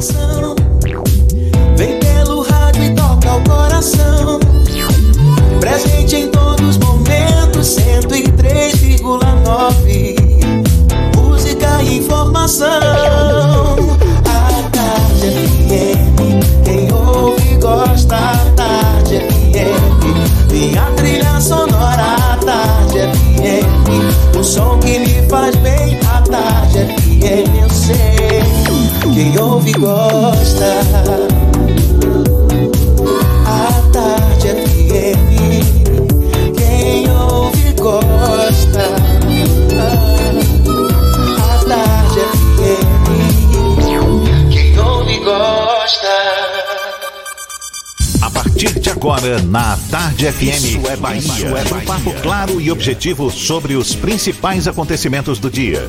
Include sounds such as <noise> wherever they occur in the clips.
informação. Vem pelo rádio e toca o coração. Presente em todos os momentos, 103,9. Música e informação. A Tarde FM, quem ouve gosta. A Tarde FM, minha trilha sonora. A Tarde FM, o som que quem ouve gosta. A Tarde FM, quem ouve gosta. A Tarde FM, quem ouve gosta. A partir de agora, na Tarde FM, Isso é Bahia. Isso é Bahia. Um papo claro e objetivo sobre os principais acontecimentos do dia.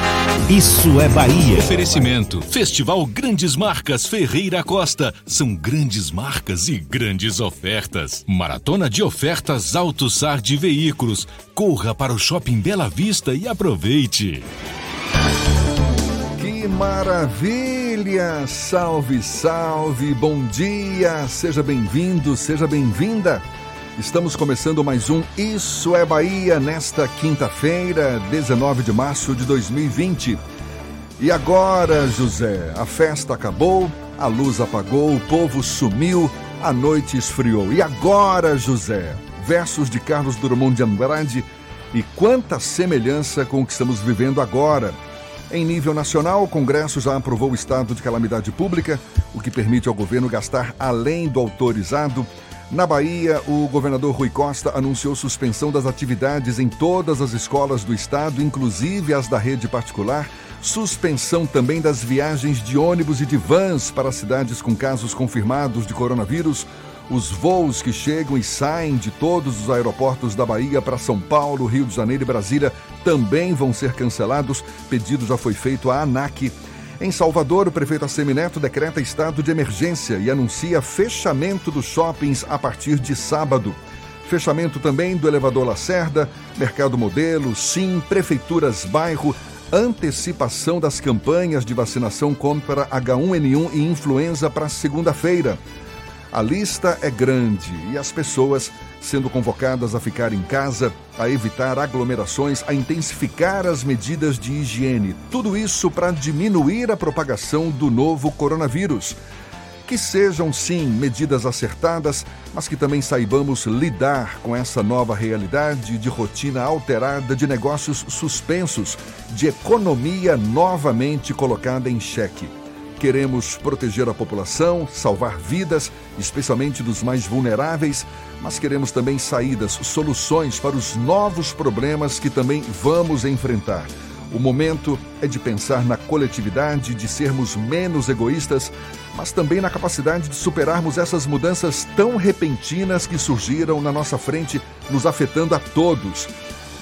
Isso é Bahia. Oferecimento. Festival Grandes Marcas Ferreira Costa. São grandes marcas e grandes ofertas. Maratona de ofertas Alto Sar de Veículos. Corra para o Shopping Bela Vista e aproveite. Que maravilha! Salve, salve, bom dia! Seja bem-vindo, seja bem-vinda. Estamos começando mais um Isso é Bahia nesta quinta-feira, 19 de março de 2020. E agora, José, a festa acabou, a luz apagou, o povo sumiu, a noite esfriou. E agora, José? Versos de Carlos Drummond de Andrade e quanta semelhança com o que estamos vivendo agora. Em nível nacional, o Congresso já aprovou o estado de calamidade pública, o que permite ao governo gastar além do autorizado. Na Bahia, o governador Rui Costa anunciou suspensão das atividades em todas as escolas do estado, inclusive as da rede particular. Suspensão também das viagens de ônibus e de vans para cidades com casos confirmados de coronavírus. Os voos que chegam e saem de todos os aeroportos da Bahia para São Paulo, Rio de Janeiro e Brasília também vão ser cancelados. Pedido já foi feito à ANAC. Em Salvador, o prefeito Assemineto decreta estado de emergência e anuncia fechamento dos shoppings a partir de sábado. Fechamento também do elevador Lacerda, Mercado Modelo, Sim, Prefeituras Bairro, antecipação das campanhas de vacinação contra H1N1 e influenza para segunda-feira. A lista é grande e as pessoas sendo convocadas a ficar em casa, a evitar aglomerações, a intensificar as medidas de higiene. Tudo isso para diminuir a propagação do novo coronavírus. Que sejam, sim, medidas acertadas, mas que também saibamos lidar com essa nova realidade de rotina alterada, de negócios suspensos, de economia novamente colocada em xeque. Queremos proteger a população, salvar vidas, especialmente dos mais vulneráveis, mas queremos também saídas, soluções para os novos problemas que também vamos enfrentar. O momento é de pensar na coletividade, de sermos menos egoístas, mas também na capacidade de superarmos essas mudanças tão repentinas que surgiram na nossa frente, nos afetando a todos.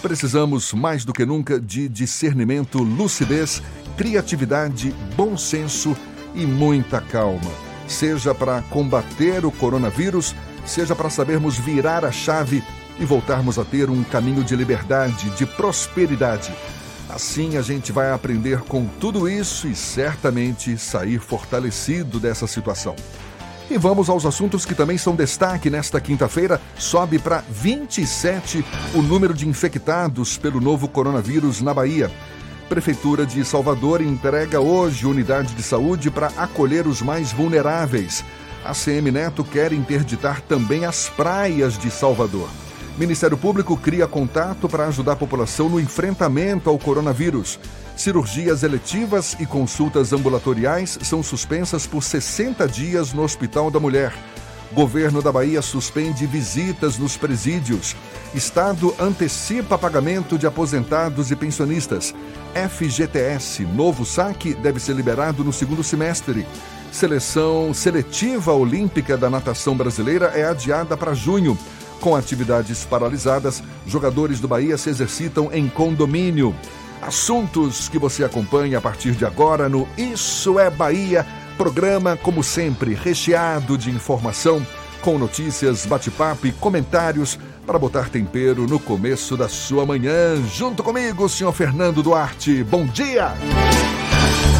Precisamos mais do que nunca de discernimento, lucidez, criatividade, bom senso e muita calma. Seja para combater o coronavírus, seja para sabermos virar a chave e voltarmos a ter um caminho de liberdade, de prosperidade. Assim a gente vai aprender com tudo isso e certamente sair fortalecido dessa situação. E vamos aos assuntos que também são destaque nesta quinta-feira. Sobe para 27 o número de infectados pelo novo coronavírus na Bahia. Prefeitura de Salvador entrega hoje unidade de saúde para acolher os mais vulneráveis. A CM Neto quer interditar também as praias de Salvador. Ministério Público cria contato para ajudar a população no enfrentamento ao coronavírus. Cirurgias eletivas e consultas ambulatoriais são suspensas por 60 dias no Hospital da Mulher. Governo da Bahia suspende visitas nos presídios. Estado antecipa pagamento de aposentados e pensionistas. FGTS, novo saque, deve ser liberado no segundo semestre. Seleção seletiva olímpica da natação brasileira é adiada para junho. Com atividades paralisadas, jogadores do Bahia se exercitam em condomínio. Assuntos que você acompanha a partir de agora no Isso é Bahia, programa, como sempre, recheado de informação, com notícias, bate-papo e comentários para botar tempero no começo da sua manhã. Junto comigo, senhor Fernando Duarte. Bom dia!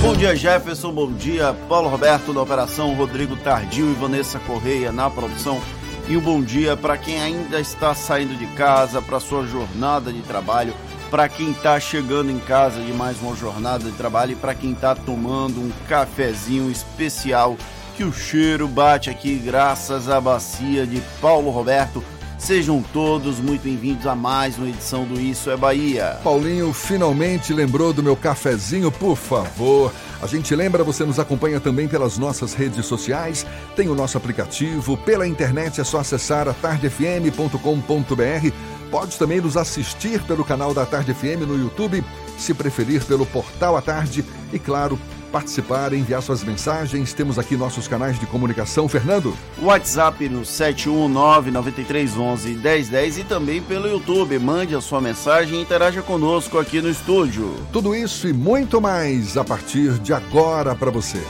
Bom dia, Jefferson. Bom dia, Paulo Roberto da operação, Rodrigo Tardio e Vanessa Correia na produção. E um bom dia para quem ainda está saindo de casa para sua jornada de trabalho, para quem está chegando em casa de mais uma jornada de trabalho e para quem está tomando um cafezinho especial que o cheiro bate aqui graças à bacia de Paulo Roberto Sejam todos muito bem-vindos a mais uma edição do Isso é Bahia. Paulinho finalmente lembrou do meu cafezinho, por favor. A gente lembra, você nos acompanha também pelas nossas redes sociais, tem o nosso aplicativo, pela internet é só acessar a tardefm.com.br. Pode também nos assistir pelo canal da Tarde FM no YouTube, se preferir pelo Portal à Tarde e, claro, participar, enviar suas mensagens. Temos aqui nossos canais de comunicação. Fernando? WhatsApp no 71993111010 e também pelo YouTube. Mande a sua mensagem e interaja conosco aqui no estúdio. Tudo isso e muito mais a partir de agora para você.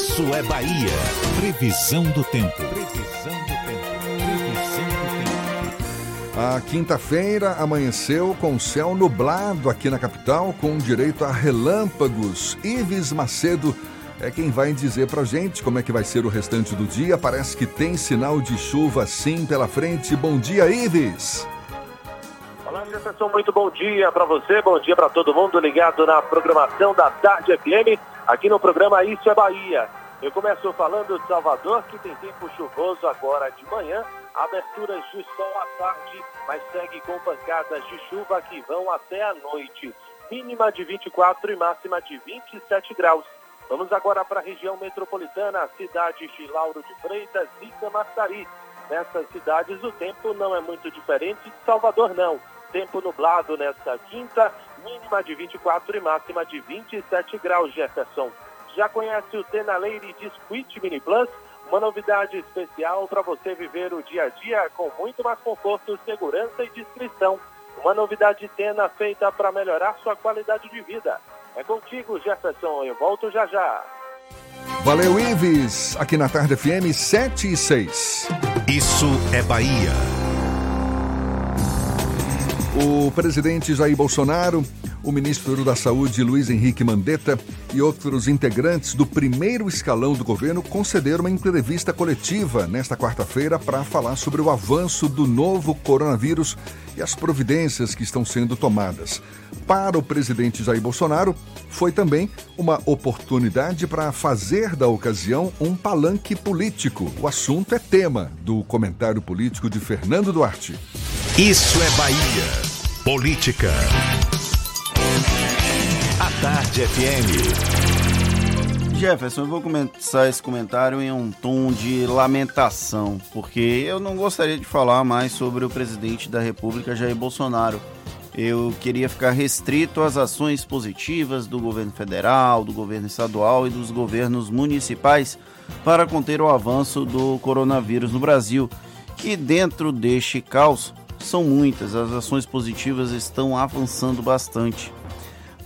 Isso é Bahia. Previsão do tempo. A quinta-feira amanheceu com céu nublado aqui na capital, com direito a relâmpagos. Ives Macedo é quem vai dizer pra gente como é que vai ser o restante do dia. Parece que tem sinal de chuva sim pela frente. Bom dia, Ives. Olá, Jefferson, muito bom dia para você, bom dia para todo mundo ligado na programação da Tarde FM, aqui no programa Isso é Bahia. Eu começo falando de Salvador, que tem tempo chuvoso agora de manhã, aberturas de sol à tarde, mas segue com pancadas de chuva que vão até a noite. Mínima de 24 e máxima de 27 graus. Vamos agora para a região metropolitana, cidades de Lauro de Freitas e Camaçari. Nessas cidades o tempo não é muito diferente de Salvador, não. Tempo nublado nesta quinta, mínima de 24 e máxima de 27 graus, Jefferson. Já conhece o Tenaleire Disquit Mini Plus? Uma novidade especial para você viver o dia a dia com muito mais conforto, segurança e discrição. Uma novidade Tena feita para melhorar sua qualidade de vida. É contigo, Jefferson. Eu volto já já. Valeu, Ives. Aqui na Tarde FM 7 e 6. Isso é Bahia. O presidente Jair Bolsonaro o ministro da Saúde, Luiz Henrique Mandetta, e outros integrantes do primeiro escalão do governo concederam uma entrevista coletiva nesta quarta-feira para falar sobre o avanço do novo coronavírus e as providências que estão sendo tomadas. Para o presidente Jair Bolsonaro, foi também uma oportunidade para fazer da ocasião um palanque político. O assunto é tema do comentário político de Fernando Duarte. Isso é Bahia. Política. A Tarde FM. Jefferson, eu vou começar esse comentário em um tom de lamentação, porque eu não gostaria de falar mais sobre o presidente da República, Jair Bolsonaro. Eu queria ficar restrito às ações positivas do governo federal, do governo estadual e dos governos municipais para conter o avanço do coronavírus no Brasil. E dentro deste caos, são muitas, as ações positivas estão avançando bastante.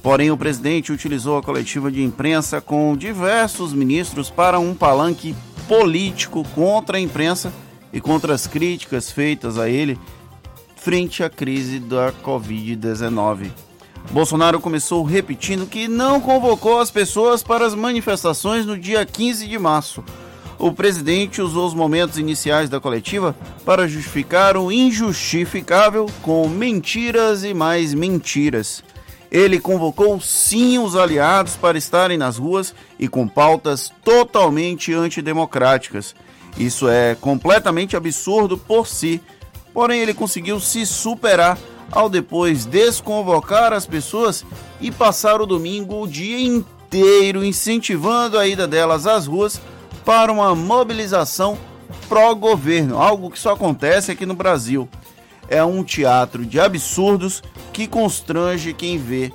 Porém, o presidente utilizou a coletiva de imprensa com diversos ministros para um palanque político contra a imprensa e contra as críticas feitas a ele frente à crise da Covid-19. Bolsonaro começou repetindo que não convocou as pessoas para as manifestações no dia 15 de março. O presidente usou os momentos iniciais da coletiva para justificar o injustificável com mentiras e mais mentiras. Ele convocou sim os aliados para estarem nas ruas e com pautas totalmente antidemocráticas. Isso é completamente absurdo por si, porém ele conseguiu se superar ao depois desconvocar as pessoas e passar o domingo o dia inteiro incentivando a ida delas às ruas para uma mobilização pró-governo, algo que só acontece aqui no Brasil é um teatro de absurdos que constrange quem vê.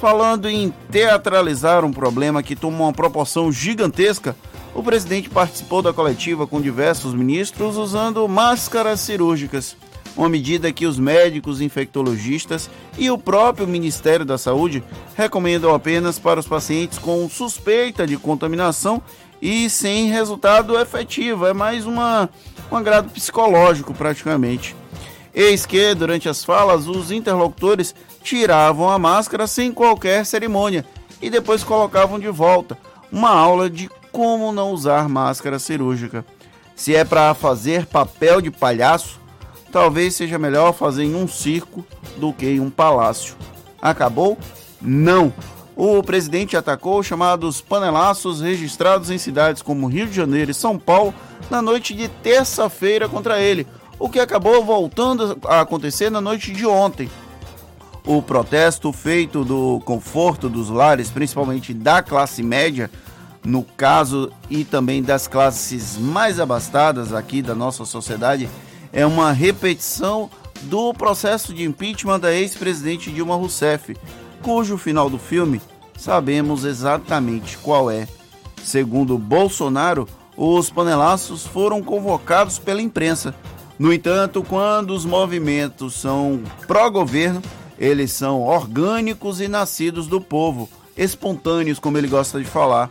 Falando em teatralizar um problema que toma uma proporção gigantesca, o presidente participou da coletiva com diversos ministros usando máscaras cirúrgicas, uma medida que os médicos infectologistas e o próprio Ministério da Saúde recomendam apenas para os pacientes com suspeita de contaminação e sem resultado efetivo. É mais uma, um agrado psicológico, praticamente. Eis que, durante as falas, os interlocutores tiravam a máscara sem qualquer cerimônia e depois colocavam de volta. Uma aula de como não usar máscara cirúrgica. Se é para fazer papel de palhaço, talvez seja melhor fazer em um circo do que em um palácio. Acabou? Não! O presidente atacou os chamados panelaços registrados em cidades como Rio de Janeiro e São Paulo na noite de terça-feira contra ele, o que acabou voltando a acontecer na noite de ontem. O protesto feito do conforto dos lares, principalmente da classe média, no caso e também das classes mais abastadas aqui da nossa sociedade, é uma repetição do processo de impeachment da ex-presidente Dilma Rousseff, cujo final do filme sabemos exatamente qual é. Segundo Bolsonaro, os panelaços foram convocados pela imprensa. No entanto, quando os movimentos são pró-governo, eles são orgânicos e nascidos do povo, espontâneos, como ele gosta de falar.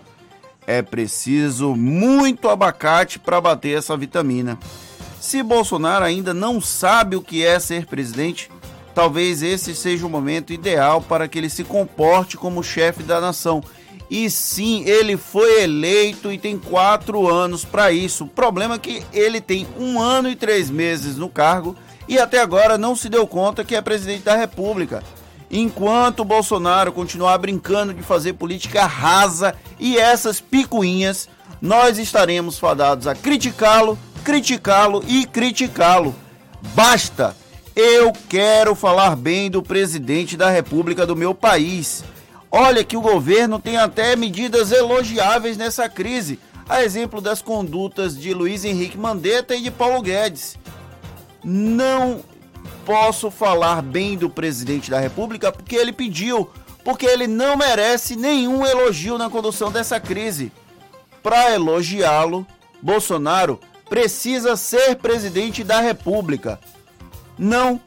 É preciso muito abacate para bater essa vitamina. Se Bolsonaro ainda não sabe o que é ser presidente, talvez esse seja o momento ideal para que ele se comporte como chefe da nação. E sim, ele foi eleito e tem quatro anos para isso. O problema é que ele tem um ano e três meses no cargo e até agora não se deu conta que é presidente da República. Enquanto Bolsonaro continuar brincando de fazer política rasa e essas picuinhas, nós estaremos fadados a criticá-lo criticá-lo e criticá-lo. Basta! Eu quero falar bem do presidente da República do meu país. Olha que o governo tem até medidas elogiáveis nessa crise, a exemplo das condutas de Luiz Henrique Mandetta e de Paulo Guedes. Não posso falar bem do presidente da República porque ele pediu, porque ele não merece nenhum elogio na condução dessa crise. Para elogiá-lo, Bolsonaro precisa ser presidente da República. Não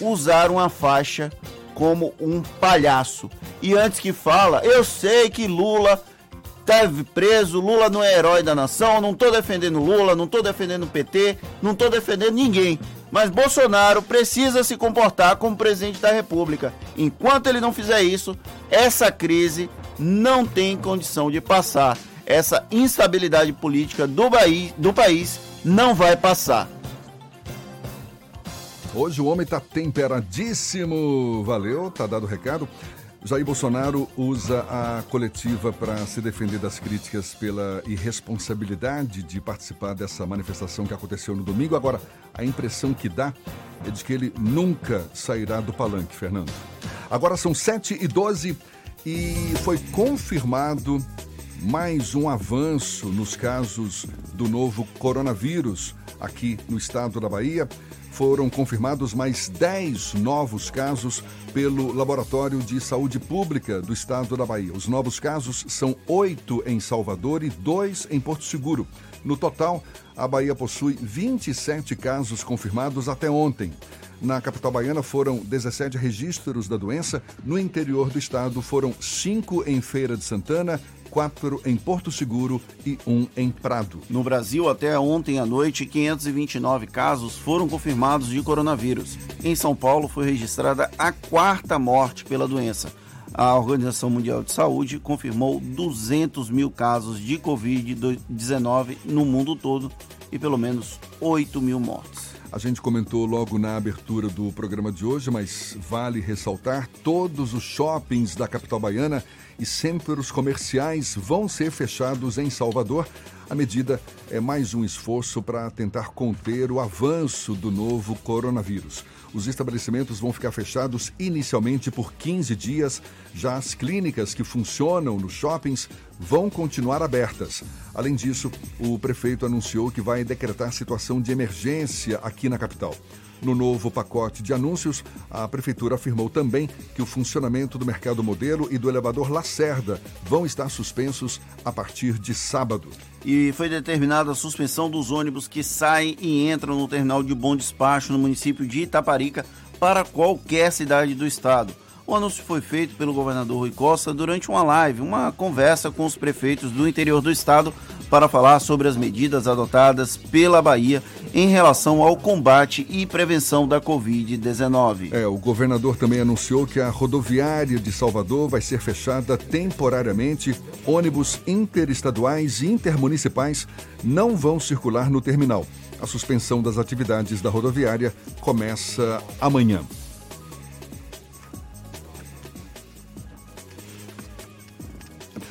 usar uma faixa como um palhaço. E antes que fala, eu sei que Lula esteve preso, Lula não é herói da nação, não estou defendendo Lula, não estou defendendo o PT, não estou defendendo ninguém. Mas Bolsonaro precisa se comportar como presidente da República. Enquanto ele não fizer isso, essa crise não tem condição de passar essa instabilidade política do, país, do país não vai passar. Hoje o homem está temperadíssimo. Valeu, tá dado o recado. Jair Bolsonaro usa a coletiva para se defender das críticas pela irresponsabilidade de participar dessa manifestação que aconteceu no domingo. Agora, a impressão que dá é de que ele nunca sairá do palanque, Fernando. Agora são 7 e 12 e foi confirmado mais um avanço nos casos do novo coronavírus aqui no estado da Bahia. Foram confirmados mais 10 novos casos pelo Laboratório de Saúde Pública do estado da Bahia. Os novos casos são oito em Salvador e dois em Porto Seguro. No total, a Bahia possui 27 casos confirmados até ontem. Na capital baiana foram 17 registros da doença. No interior do estado foram cinco em Feira de Santana quatro em Porto Seguro e um em Prado. No Brasil, até ontem à noite, 529 casos foram confirmados de coronavírus. Em São Paulo, foi registrada a quarta morte pela doença. A Organização Mundial de Saúde confirmou 200 mil casos de Covid-19 no mundo todo e pelo menos 8 mil mortes. A gente comentou logo na abertura do programa de hoje, mas vale ressaltar: todos os shoppings da capital baiana e centros comerciais vão ser fechados em Salvador. A medida é mais um esforço para tentar conter o avanço do novo coronavírus. Os estabelecimentos vão ficar fechados inicialmente por 15 dias. Já as clínicas que funcionam nos shoppings vão continuar abertas. Além disso, o prefeito anunciou que vai decretar situação de emergência aqui na capital. No novo pacote de anúncios, a Prefeitura afirmou também que o funcionamento do mercado modelo e do elevador Lacerda vão estar suspensos a partir de sábado. E foi determinada a suspensão dos ônibus que saem e entram no terminal de bom despacho no município de Itaparica para qualquer cidade do estado. O anúncio foi feito pelo governador Rui Costa durante uma live, uma conversa com os prefeitos do interior do estado para falar sobre as medidas adotadas pela Bahia em relação ao combate e prevenção da Covid-19. É, o governador também anunciou que a rodoviária de Salvador vai ser fechada temporariamente. Ônibus interestaduais e intermunicipais não vão circular no terminal. A suspensão das atividades da rodoviária começa amanhã.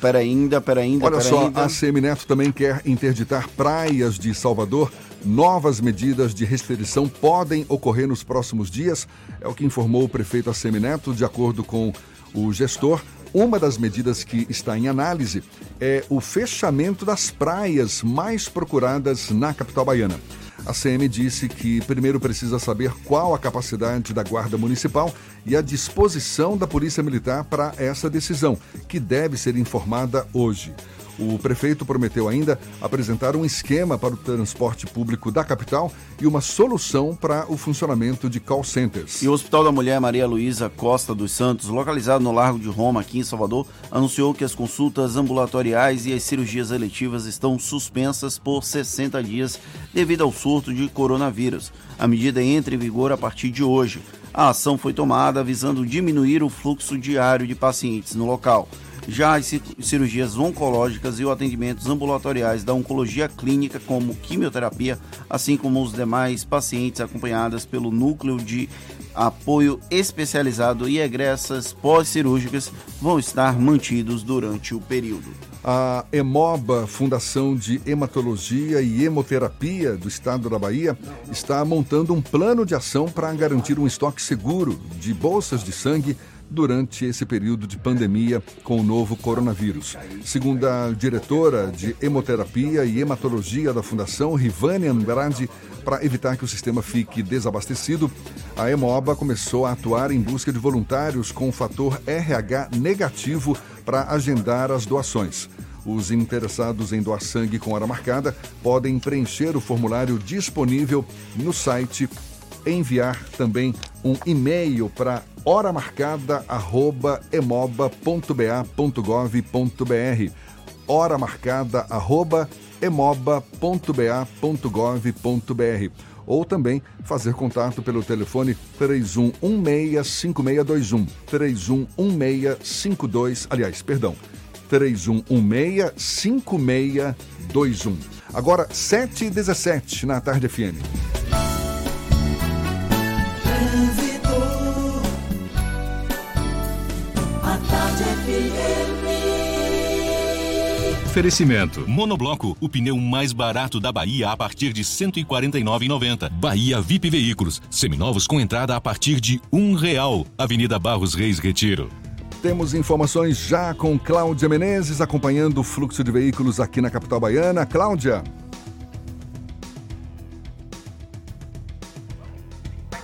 Pera ainda, pera ainda, Olha pera só, ainda. a Semineto também quer interditar praias de Salvador. Novas medidas de restrição podem ocorrer nos próximos dias, é o que informou o prefeito Assemineto, de acordo com o gestor. Uma das medidas que está em análise é o fechamento das praias mais procuradas na capital baiana. A CM disse que primeiro precisa saber qual a capacidade da Guarda Municipal e a disposição da Polícia Militar para essa decisão, que deve ser informada hoje. O prefeito prometeu ainda apresentar um esquema para o transporte público da capital e uma solução para o funcionamento de call centers. E o Hospital da Mulher Maria Luísa Costa dos Santos, localizado no Largo de Roma, aqui em Salvador, anunciou que as consultas ambulatoriais e as cirurgias eletivas estão suspensas por 60 dias devido ao surto de coronavírus. A medida entra em vigor a partir de hoje. A ação foi tomada visando diminuir o fluxo diário de pacientes no local. Já as cirurgias oncológicas e os atendimentos ambulatoriais da oncologia clínica, como quimioterapia, assim como os demais pacientes acompanhadas pelo núcleo de apoio especializado e egressas pós-cirúrgicas, vão estar mantidos durante o período. A EMOBA, Fundação de Hematologia e Hemoterapia do Estado da Bahia, está montando um plano de ação para garantir um estoque seguro de bolsas de sangue durante esse período de pandemia com o novo coronavírus. Segundo a diretora de Hemoterapia e Hematologia da Fundação, Rivane Andrade, para evitar que o sistema fique desabastecido, a Hemoba começou a atuar em busca de voluntários com fator RH negativo para agendar as doações. Os interessados em doar sangue com hora marcada podem preencher o formulário disponível no site enviar também um e-mail para horamarcada@emoba.ba.gov.br. horamarcada@emoba.ba.gov.br ou também fazer contato pelo telefone 31165621, 311652, aliás, perdão, 31165621. Agora 7 e 17 na tarde FM. Oferecimento. Monobloco, o pneu mais barato da Bahia a partir de R$ 149,90. Bahia VIP Veículos, seminovos com entrada a partir de um real. Avenida Barros Reis Retiro. Temos informações já com Cláudia Menezes acompanhando o fluxo de veículos aqui na capital baiana. Cláudia.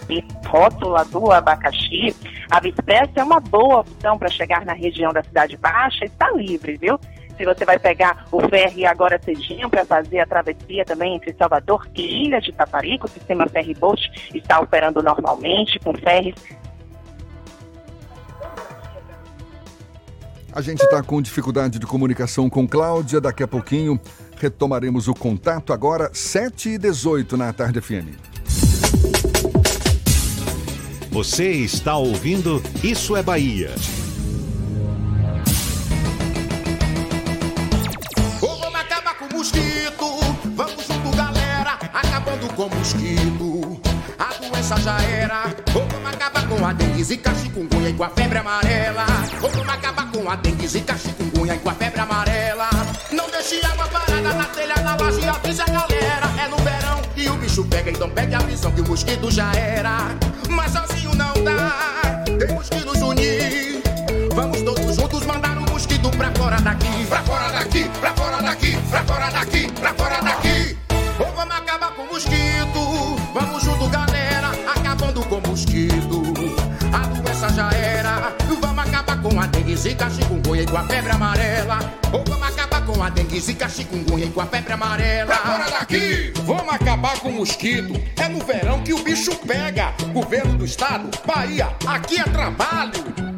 e rótula do abacaxi, a Vispress é uma boa opção para chegar na região da Cidade Baixa, está livre, viu? Se você vai pegar o ferry agora cedinho para fazer a travessia também entre Salvador e Ilha de Taparico, o sistema ferry boat está operando normalmente com ferries A gente está com dificuldade de comunicação com Cláudia. Daqui a pouquinho retomaremos o contato. Agora, 7 e 18 na Tarde FM. Você está ouvindo Isso é Bahia. Vamos acabar com o mosquito. Vamos junto, galera. Acabando com o mosquito. A doença já era. Vamos acabar com a dengue, zika, chikungunya e com a febre amarela. Vamos acabar com a dengue, zika, chikungunya e com a febre amarela. Não deixe água parada na telha, na laje, avisa a galera. É no verão e o bicho pega, então pede a visão que o mosquito já era. Mas sozinho não dá, temos que nos unir. Vamos todos juntos mandar o um mosquito pra fora daqui. Pra fora daqui, pra fora daqui, pra fora daqui, pra fora daqui. Ou vamos acabar com o mosquito. Vamos junto, galera, acabando com o mosquito. A doença já era. Com a dengue, zika, chikungunya e com a febre amarela. Ou vamos acabar com a dengue, zika, chikungunya e com a febre amarela. Pra fora daqui! Vamos acabar com o mosquito. É no verão que o bicho pega. Governo do estado, Bahia, aqui é trabalho.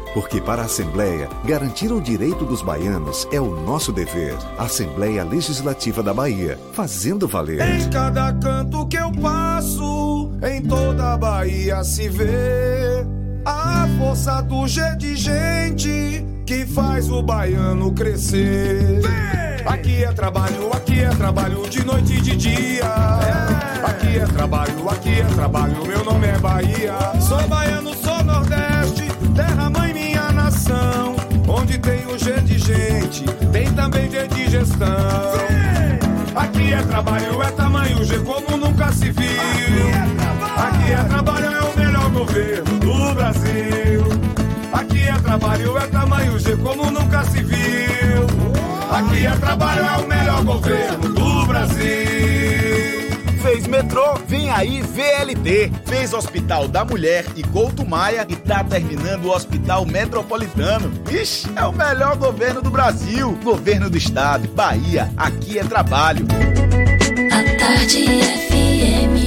Porque para a Assembleia, garantir o direito dos baianos é o nosso dever. Assembleia Legislativa da Bahia, fazendo valer. Em cada canto que eu passo, em toda a Bahia se vê a força do G de gente que faz o baiano crescer. Vem! Aqui é trabalho, aqui é trabalho de noite e de dia. É. Aqui é trabalho, aqui é trabalho, meu nome é Bahia. Sou baiano, sou Nordeste, terra nação. Onde tem o G de gente, tem também G de gestão. Aqui é trabalho, é tamanho G como nunca se viu. Aqui é trabalho, é o melhor governo do Brasil. Aqui é trabalho, é tamanho G como nunca se viu. Aqui é trabalho, é o melhor governo do Brasil. Fez metrô, vem aí VLT. Fez Hospital da Mulher e Couto Maia e tá terminando o Hospital Metropolitano. Ixi, é o melhor governo do Brasil. Governo do Estado, Bahia, aqui é trabalho. A tarde FM.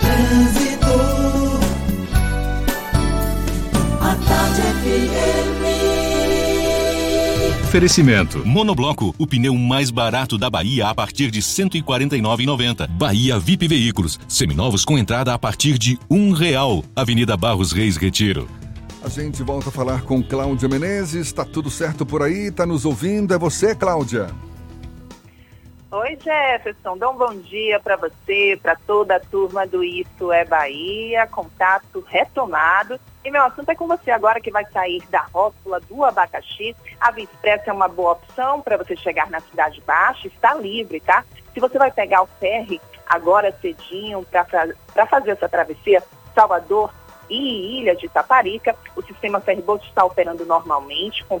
Trânsito. A tarde FM. Oferecimento. Monobloco, o pneu mais barato da Bahia a partir de R$ 149,90. Bahia VIP Veículos, seminovos com entrada a partir de um real. Avenida Barros Reis Retiro. A gente volta a falar com Cláudia Menezes. Tá tudo certo por aí? Tá nos ouvindo? É você, Cláudia? Oi, Jefferson. Dá um bom dia para você, para toda a turma do Isso é Bahia. Contato retomado. E meu assunto é com você agora que vai sair da rótula do abacaxi. A Via é uma boa opção para você chegar na Cidade Baixa, está livre, tá? Se você vai pegar o ferry agora cedinho para fazer essa travessia, Salvador e Ilha de Taparica, o sistema ferryboat está operando normalmente, com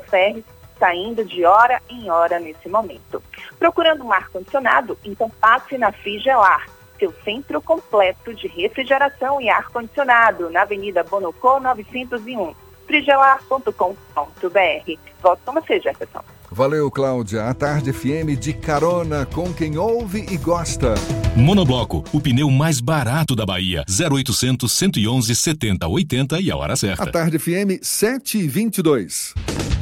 saindo de hora em hora nesse momento. Procurando um ar-condicionado, então passe na Frigelar seu centro completo de refrigeração e ar-condicionado, na Avenida Bonocô 901, frigelar.com.br. Volto com você, Jefferson. Valeu, Cláudia. A Tarde FM de carona com quem ouve e gosta. Monobloco, o pneu mais barato da Bahia. 0800 111 70 80 e a hora certa. A Tarde FM 722.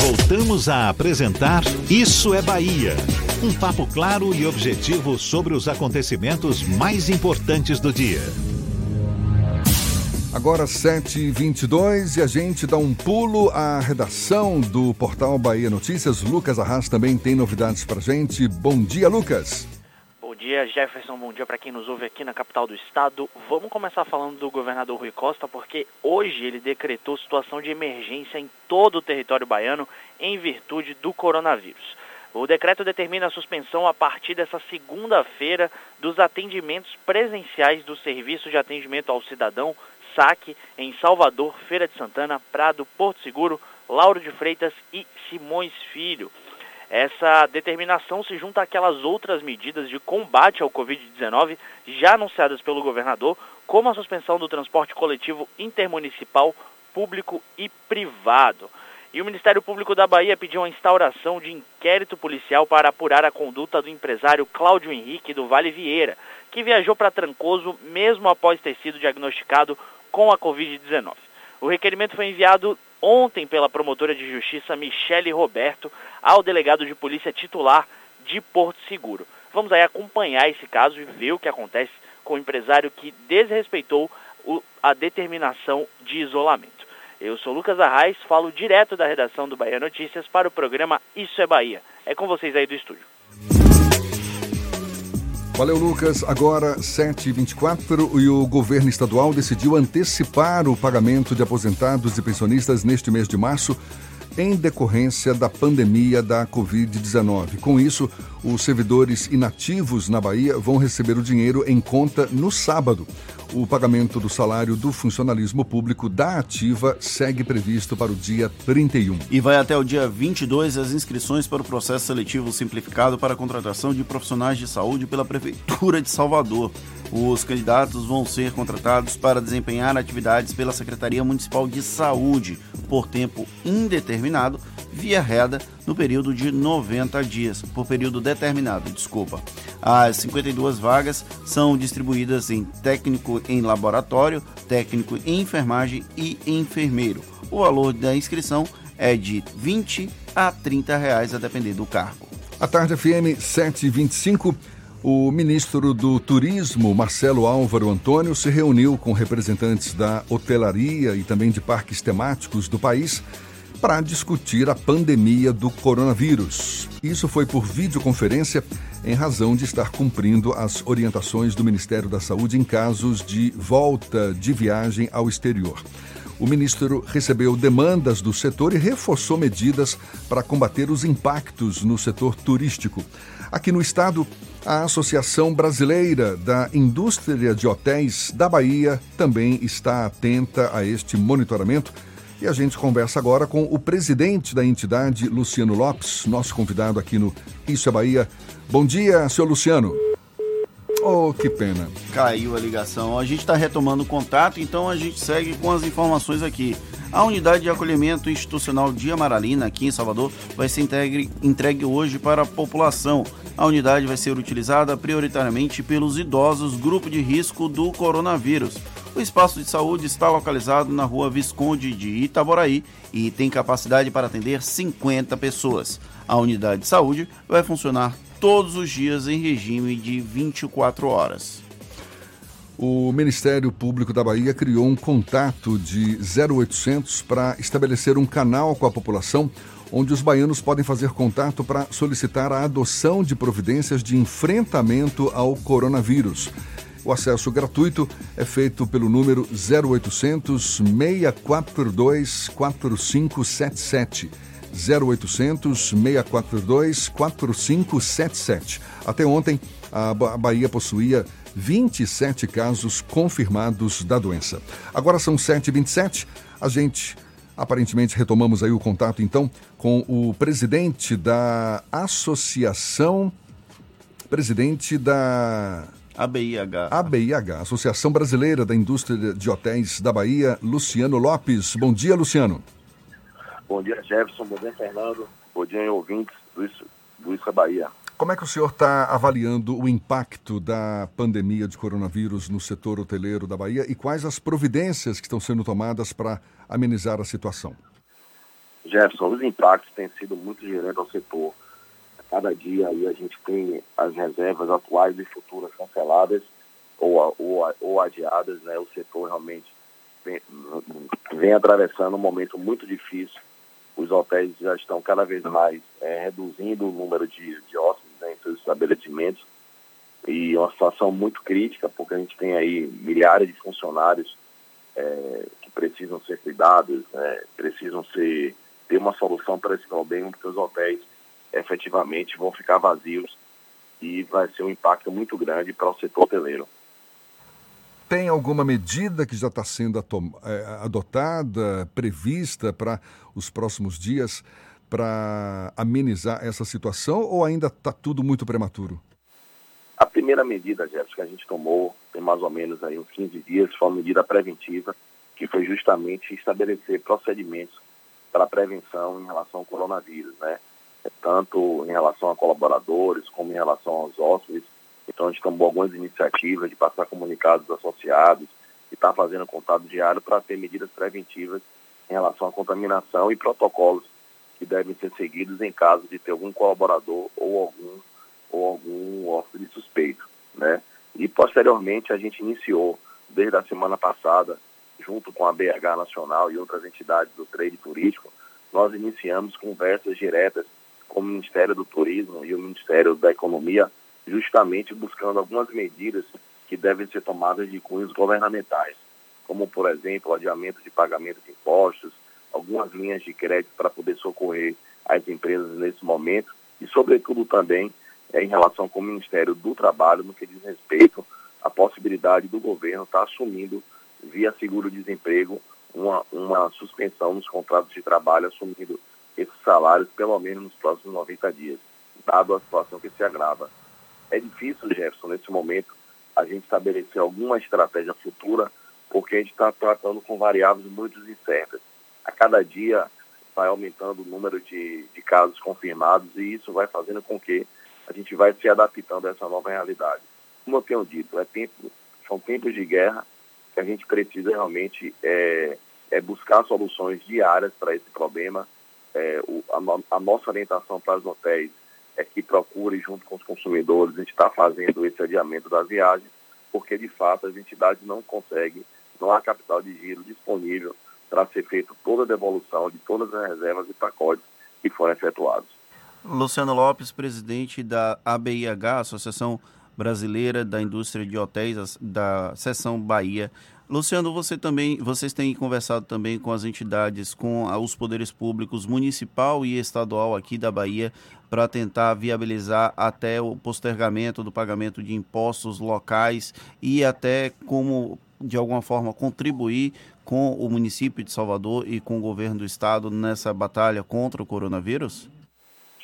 Voltamos a apresentar Isso é Bahia. Um papo claro e objetivo sobre os acontecimentos mais importantes do dia. Agora 7h22 e a gente dá um pulo à redação do portal Bahia Notícias. Lucas Arras também tem novidades pra gente. Bom dia, Lucas. Dia, Jefferson. Bom dia para quem nos ouve aqui na capital do estado. Vamos começar falando do governador Rui Costa, porque hoje ele decretou situação de emergência em todo o território baiano em virtude do coronavírus. O decreto determina a suspensão a partir dessa segunda-feira dos atendimentos presenciais do Serviço de Atendimento ao Cidadão, SAC, em Salvador, Feira de Santana, Prado, Porto Seguro, Lauro de Freitas e Simões Filho. Essa determinação se junta àquelas outras medidas de combate ao Covid-19 já anunciadas pelo governador, como a suspensão do transporte coletivo intermunicipal público e privado. E o Ministério Público da Bahia pediu a instauração de inquérito policial para apurar a conduta do empresário Cláudio Henrique do Vale Vieira, que viajou para Trancoso mesmo após ter sido diagnosticado com a Covid-19. O requerimento foi enviado ontem pela promotora de justiça Michele Roberto ao delegado de polícia titular de Porto Seguro. Vamos aí acompanhar esse caso e ver o que acontece com o empresário que desrespeitou a determinação de isolamento. Eu sou Lucas Arraes, falo direto da redação do Bahia Notícias para o programa Isso é Bahia. É com vocês aí do estúdio. Valeu, Lucas. Agora, 7h24, e o governo estadual decidiu antecipar o pagamento de aposentados e pensionistas neste mês de março em decorrência da pandemia da Covid-19. Com isso, os servidores inativos na Bahia vão receber o dinheiro em conta no sábado. O pagamento do salário do funcionalismo público da ativa segue previsto para o dia 31. E vai até o dia 22 as inscrições para o processo seletivo simplificado para a contratação de profissionais de saúde pela Prefeitura de Salvador. Os candidatos vão ser contratados para desempenhar atividades pela Secretaria Municipal de Saúde por tempo indeterminado via reda no período de 90 dias, por período determinado, desculpa. As 52 vagas são distribuídas em técnico em laboratório, técnico em enfermagem e enfermeiro. O valor da inscrição é de 20 a 30 reais a depender do cargo. A tarde FM 725 o ministro do Turismo, Marcelo Álvaro Antônio, se reuniu com representantes da hotelaria e também de parques temáticos do país para discutir a pandemia do coronavírus. Isso foi por videoconferência em razão de estar cumprindo as orientações do Ministério da Saúde em casos de volta de viagem ao exterior. O ministro recebeu demandas do setor e reforçou medidas para combater os impactos no setor turístico. Aqui no estado, a Associação Brasileira da Indústria de Hotéis da Bahia também está atenta a este monitoramento. E a gente conversa agora com o presidente da entidade, Luciano Lopes, nosso convidado aqui no Isso é Bahia. Bom dia, senhor Luciano. Oh, que pena. Caiu a ligação. A gente está retomando o contato, então a gente segue com as informações aqui. A unidade de acolhimento institucional de Amaralina, aqui em Salvador, vai ser entregue, entregue hoje para a população. A unidade vai ser utilizada prioritariamente pelos idosos grupo de risco do coronavírus. O espaço de saúde está localizado na rua Visconde de Itaboraí e tem capacidade para atender 50 pessoas. A unidade de saúde vai funcionar todos os dias em regime de 24 horas. O Ministério Público da Bahia criou um contato de 0800 para estabelecer um canal com a população onde os baianos podem fazer contato para solicitar a adoção de providências de enfrentamento ao coronavírus. O acesso gratuito é feito pelo número 0800 642 4577. 0800 642 4577. Até ontem, a Bahia possuía 27 casos confirmados da doença. Agora são 7h27. A gente Aparentemente retomamos aí o contato então com o presidente da Associação presidente da ABIH. ABIH, Associação Brasileira da Indústria de Hotéis da Bahia, Luciano Lopes. Bom dia, Luciano. Bom dia, Jefferson. Bom dia, Fernando. Bom dia, ouvintes do Isso, do Isso é Bahia. Como é que o senhor está avaliando o impacto da pandemia de coronavírus no setor hoteleiro da Bahia e quais as providências que estão sendo tomadas para amenizar a situação? Jefferson, os impactos têm sido muito gigantes ao setor. Cada dia aí a gente tem as reservas atuais e futuras canceladas ou, ou, ou adiadas. Né? O setor realmente vem, vem atravessando um momento muito difícil. Os hotéis já estão cada vez mais é, reduzindo o número de, de hóspedes né, em seus estabelecimentos e uma situação muito crítica, porque a gente tem aí milhares de funcionários é, que precisam ser cuidados, né, precisam ser ter uma solução para esse problema, porque os hotéis efetivamente vão ficar vazios e vai ser um impacto muito grande para o setor hoteleiro. Tem alguma medida que já está sendo é, adotada, prevista para os próximos dias para amenizar essa situação ou ainda está tudo muito prematuro? A primeira medida, Jefferson, que a gente tomou tem mais ou menos aí uns 15 dias, foi uma medida preventiva, que foi justamente estabelecer procedimentos para prevenção em relação ao coronavírus, né? Tanto em relação a colaboradores como em relação aos hóspedes. Então a gente tomou algumas iniciativas de passar comunicados associados e está fazendo contato diário para ter medidas preventivas em relação à contaminação e protocolos que devem ser seguidos em caso de ter algum colaborador ou algum ou algum hóspede suspeito, né? E posteriormente a gente iniciou desde a semana passada, junto com a BH Nacional e outras entidades do trade turístico, nós iniciamos conversas diretas com o Ministério do Turismo e o Ministério da Economia, justamente buscando algumas medidas que devem ser tomadas de cunhos governamentais, como, por exemplo, o adiamento de pagamento de impostos, algumas linhas de crédito para poder socorrer as empresas nesse momento e, sobretudo, também é, em relação com o Ministério do Trabalho no que diz respeito à possibilidade do governo estar tá assumindo, via seguro-desemprego, uma, uma suspensão nos contratos de trabalho, assumindo esses salários pelo menos nos próximos 90 dias, dado a situação que se agrava. É difícil, Jefferson, nesse momento, a gente estabelecer alguma estratégia futura, porque a gente está tratando com variáveis muito incertas. A cada dia vai aumentando o número de, de casos confirmados e isso vai fazendo com que a gente vai se adaptando a essa nova realidade. Como eu tenho dito, é tempo, são tempos de guerra que a gente precisa realmente é, é buscar soluções diárias para esse problema. É, o, a, a, nossa orientação para os hotéis é que procure, junto com os consumidores, a gente está fazendo esse adiamento das viagens, porque de fato as entidades não conseguem, não há capital de giro disponível para ser feita toda a devolução de todas as reservas e pacotes que foram efetuados. Luciano Lopes, presidente da ABIH, Associação Brasileira da Indústria de Hotéis, da Seção Bahia. Luciano, você também, vocês têm conversado também com as entidades, com os poderes públicos municipal e estadual aqui da Bahia para tentar viabilizar até o postergamento do pagamento de impostos locais e até como de alguma forma contribuir com o município de Salvador e com o governo do estado nessa batalha contra o coronavírus?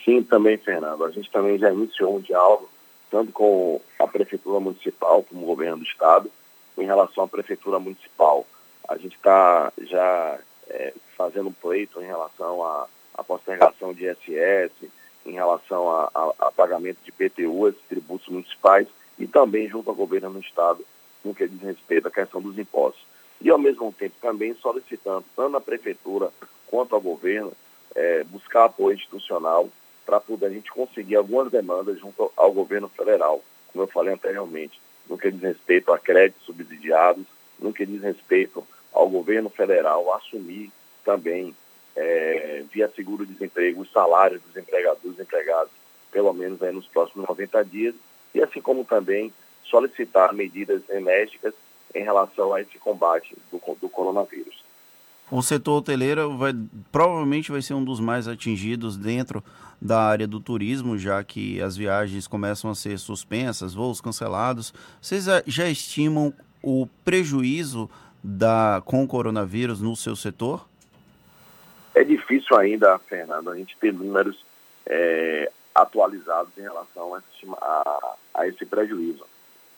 Sim, também, Fernando. A gente também já iniciou um diálogo, tanto com a Prefeitura Municipal como o Governo do Estado, em relação à Prefeitura Municipal. A gente está já é, fazendo um pleito em relação à, à postergação de ISS, em relação a, a, a, pagamento de PTU, tributos municipais, e também junto ao Governo do Estado, no que diz respeito à questão dos impostos. E, ao mesmo tempo, também solicitando, tanto a Prefeitura quanto ao Governo, é, buscar apoio institucional para poder a gente conseguir algumas demandas junto ao governo federal, como eu falei anteriormente, no que diz respeito a créditos subsidiados, no que diz respeito ao governo federal assumir também, é, via seguro-desemprego, os salários dos empregadores e empregados, pelo menos aí nos próximos 90 dias, e assim como também solicitar medidas enérgicas em relação a esse combate do, do coronavírus. O setor hoteleiro vai, provavelmente vai ser um dos mais atingidos dentro da área do turismo, já que as viagens começam a ser suspensas, voos cancelados. Vocês já estimam o prejuízo da, com o coronavírus no seu setor? É difícil ainda, Fernando, a gente ter números é, atualizados em relação a, a, a esse prejuízo,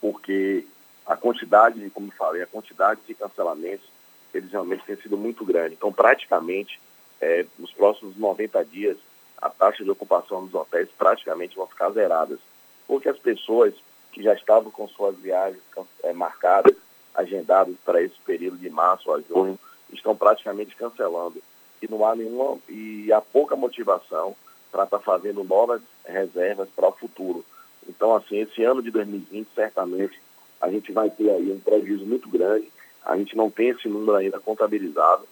porque a quantidade, como falei, a quantidade de cancelamentos, eles realmente têm sido muito grande. Então, praticamente, é, nos próximos 90 dias, a taxa de ocupação dos hotéis praticamente vão ficar zeradas, porque as pessoas que já estavam com suas viagens é, marcadas, agendadas para esse período de março a junho, estão praticamente cancelando. E não há nenhuma, e há pouca motivação para estar tá fazendo novas reservas para o futuro. Então, assim, esse ano de 2020, certamente, a gente vai ter aí um prejuízo muito grande. A gente não tem esse número ainda contabilizado,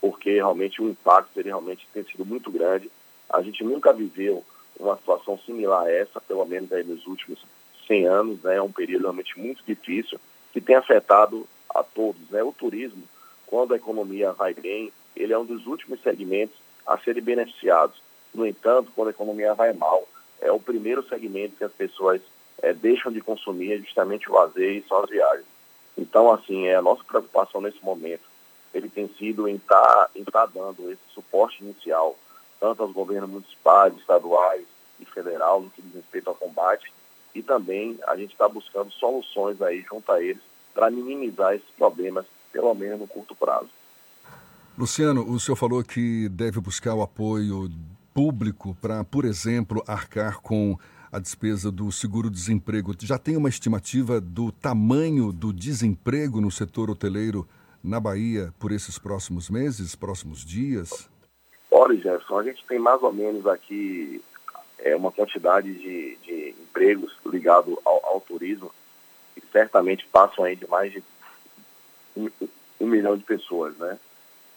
porque realmente o impacto ele realmente tem sido muito grande. A gente nunca viveu uma situação similar a essa, pelo menos aí nos últimos 100 anos, né? É um período realmente muito difícil que tem afetado a todos, né? O turismo, quando a economia vai bem, ele é um dos últimos segmentos a serem beneficiados. No entanto, quando a economia vai mal, é o primeiro segmento que as pessoas é, deixam de consumir justamente o lazer e só as viagens. Então, assim, é a nossa preocupação nesse momento, ele tem sido em estar tá, tá dando esse suporte inicial tanto aos governos municipais, estaduais e federal no que diz respeito ao combate e também a gente está buscando soluções aí junto a eles para minimizar esses problemas pelo menos no curto prazo. Luciano, o senhor falou que deve buscar o apoio público para, por exemplo, arcar com a despesa do seguro-desemprego. Já tem uma estimativa do tamanho do desemprego no setor hoteleiro na Bahia por esses próximos meses, próximos dias? Olha, Jefferson, a gente tem mais ou menos aqui é, uma quantidade de, de empregos ligados ao, ao, turismo que certamente passam aí de mais de um, um, milhão de pessoas, né?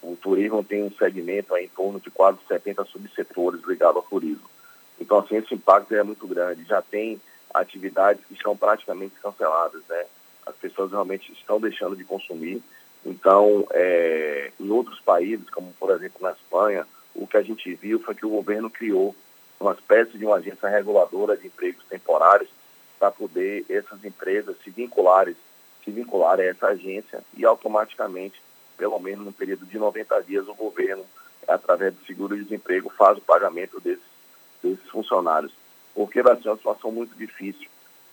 O turismo tem um segmento aí em torno de quase 70 subsetores ligados ao turismo. Então, assim, esse impacto é muito grande. Já tem atividades que estão praticamente canceladas, né? As pessoas realmente estão deixando de consumir. Então, é, em outros países, como por exemplo na Espanha, o que a gente viu foi que o governo criou uma espécie de uma agência reguladora de empregos temporários para poder essas empresas se vincularem, se vincularem a essa agência e automaticamente, pelo menos no período de 90 dias, o governo, através do seguro-desemprego, faz o pagamento desses, desses funcionários. Porque vai ser uma situação muito difícil.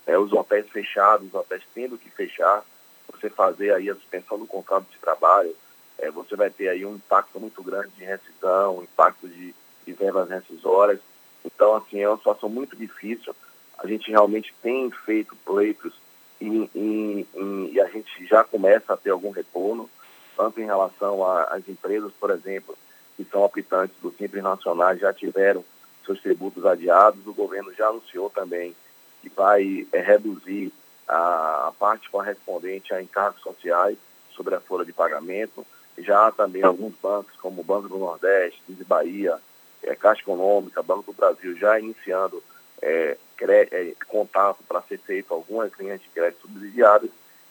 É, os hotéis fechados, os hotéis tendo que fechar, você fazer aí a suspensão do contrato de trabalho, é, você vai ter aí um impacto muito grande de rescisão, impacto de, de verbas rescisórias. Então, assim, é uma situação muito difícil. A gente realmente tem feito pleitos e, e, e, a gente já começa a ter algum retorno, tanto em relação às empresas, por exemplo, que são optantes do Simples Nacional, já tiveram seus tributos adiados. O governo já anunciou também que vai é, reduzir a, a parte correspondente a encargos sociais sobre a folha de pagamento. Já há também alguns bancos, como o Banco do Nordeste, de Bahia, é, Caixa Econômica, Banco do Brasil, já iniciando é, é, contato para ser feito algumas linhas de crédito subsidiadas.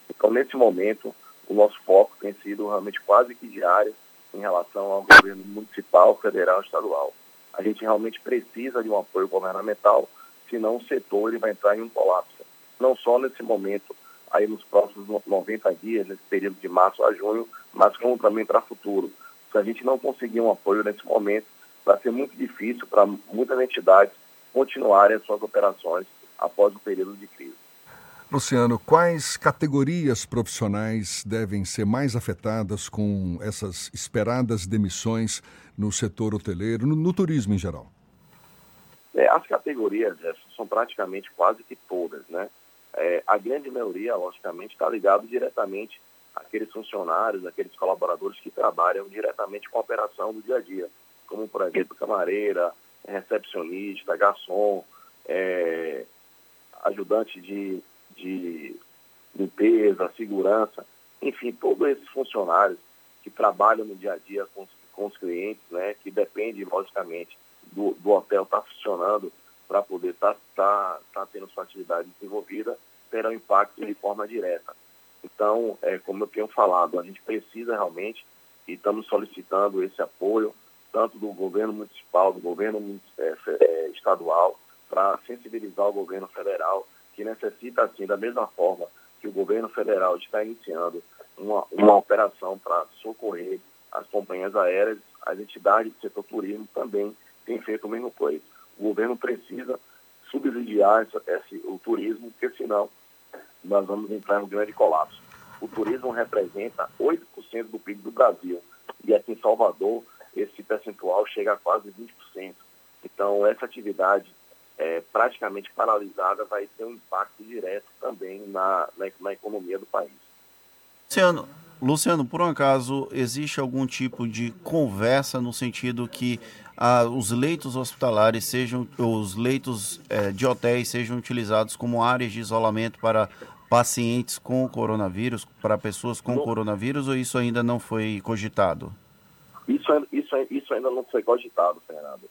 Então, nesse momento, o nosso foco tem sido realmente quase que diário em relação ao governo municipal, federal e estadual. A gente realmente precisa de um apoio governamental, senão o setor ele vai entrar em um colapso. Não só nesse momento, aí nos próximos 90 dias, nesse período de março a junho, mas como também para o futuro. Se a gente não conseguir um apoio nesse momento, vai ser muito difícil para muitas entidades continuarem as suas operações após o período de crise. Luciano, quais categorias profissionais devem ser mais afetadas com essas esperadas demissões no setor hoteleiro, no, no turismo em geral? É, as categorias são praticamente quase que todas, né? É, a grande maioria, logicamente, está ligado diretamente àqueles funcionários, aqueles colaboradores que trabalham diretamente com a operação do dia a dia como por exemplo camareira, recepcionista, garçom, é, ajudante de, de limpeza, segurança, enfim, todos esses funcionários que trabalham no dia a dia com, com os clientes, né, que depende, logicamente, do, do hotel estar tá funcionando para poder estar tá, tá, tá tendo sua atividade desenvolvida, terá um impacto de forma direta. Então, é, como eu tenho falado, a gente precisa realmente, e estamos solicitando esse apoio, tanto do governo municipal, do governo é, é, estadual, para sensibilizar o governo federal, que necessita, assim, da mesma forma que o governo federal está iniciando uma, uma operação para socorrer as companhias aéreas, as entidades do setor turismo também têm feito o mesmo coisa. O governo precisa subsidiar essa, esse, o turismo, porque senão nós vamos entrar em um grande colapso. O turismo representa 8% do PIB do Brasil e aqui em Salvador esse percentual chega a quase 20%. Então, essa atividade é, praticamente paralisada vai ter um impacto direto também na, na, na economia do país. Luciano, Luciano, por um acaso, existe algum tipo de conversa no sentido que ah, os leitos hospitalares sejam, os leitos é, de hotéis sejam utilizados como áreas de isolamento para pacientes com coronavírus, para pessoas com coronavírus, ou isso ainda não foi cogitado? Isso, isso, isso ainda não foi cogitado, Fernando.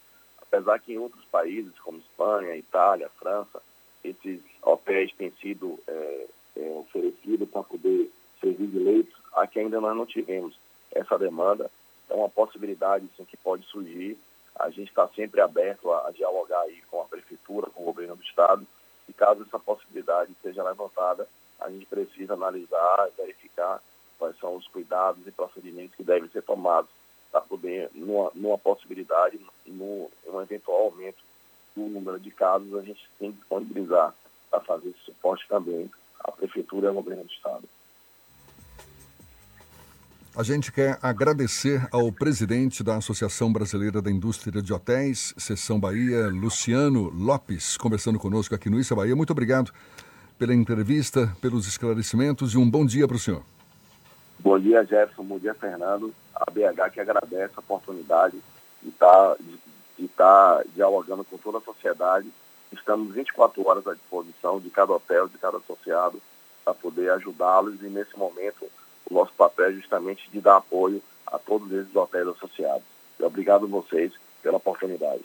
Apesar que em outros países, como Espanha, Itália, França, esses hotéis têm sido é, é, oferecidos para poder servir de leitos, aqui ainda nós não tivemos essa demanda. É uma possibilidade sim, que pode surgir. A gente está sempre aberto a, a dialogar aí com a prefeitura, com o governo do estado. E caso essa possibilidade seja levantada, a gente precisa analisar, verificar quais são os cuidados e procedimentos que devem ser tomados para poder, numa, numa possibilidade, num, um eventual aumento do número de casos, a gente tem que disponibilizar para fazer esse suporte também à Prefeitura e ao Governo do Estado. A gente quer agradecer ao presidente da Associação Brasileira da Indústria de Hotéis, Seção Bahia, Luciano Lopes, conversando conosco aqui no Issa Bahia. Muito obrigado pela entrevista, pelos esclarecimentos e um bom dia para o senhor. Bom dia, Jefferson. Bom dia, Fernando. A BH que agradece a oportunidade de estar, de, de estar dialogando com toda a sociedade. Estamos 24 horas à disposição de cada hotel, de cada associado, para poder ajudá-los e, nesse momento, o nosso papel é justamente de dar apoio a todos esses hotéis associados. E obrigado a vocês pela oportunidade.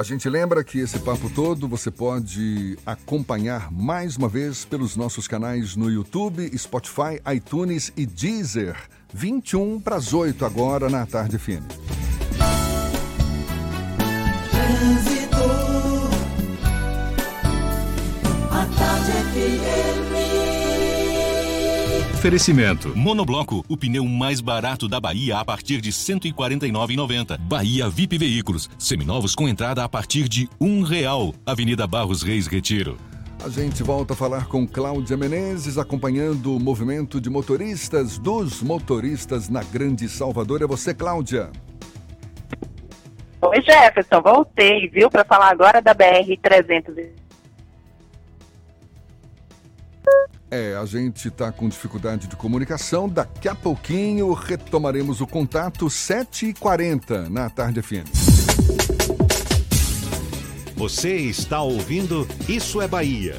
A gente lembra que esse papo todo você pode acompanhar mais uma vez pelos nossos canais no YouTube, Spotify, iTunes e Deezer. 21 para as 8 agora na Tarde FM. A Tarde. Oferecimento. Monobloco, o pneu mais barato da Bahia a partir de R$ 149,90. Bahia VIP Veículos, seminovos com entrada a partir de um real. Avenida Barros Reis Retiro. A gente volta a falar com Cláudia Menezes, acompanhando o movimento de motoristas dos motoristas na Grande Salvador. É você, Cláudia. Oi, Jefferson, voltei, viu, para falar agora da BR-300. É, a gente está com dificuldade de comunicação. Daqui a pouquinho retomaremos o contato 7h40 na Tarde FM. Você está ouvindo Isso é Bahia.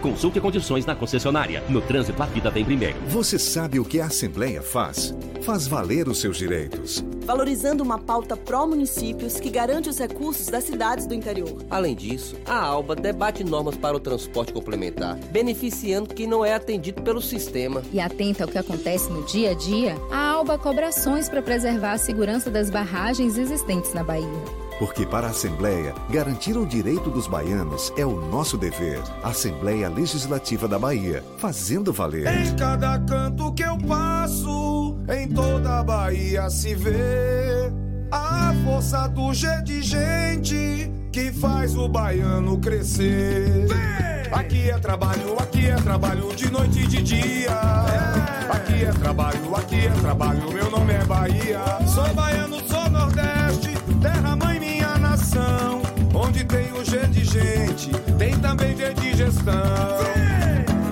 Consulte condições na concessionária. No trânsito, a vida vem primeiro. Você sabe o que a Assembleia faz? Faz valer os seus direitos. Valorizando uma pauta pró-municípios que garante os recursos das cidades do interior. Além disso, a ALBA debate normas para o transporte complementar, beneficiando quem não é atendido pelo sistema. E atenta ao que acontece no dia a dia, a ALBA cobra ações para preservar a segurança das barragens existentes na Bahia. Porque para a Assembleia, garantir o direito dos baianos é o nosso dever. Assembleia Legislativa da Bahia, fazendo valer. Em cada canto que eu passo, em toda a Bahia se vê a força do G de gente que faz o baiano crescer. Aqui é trabalho, aqui é trabalho de noite e de dia. Aqui é trabalho, aqui é trabalho, meu nome é Bahia. Sou baiano, Onde tem o G de gente, tem também G de gestão.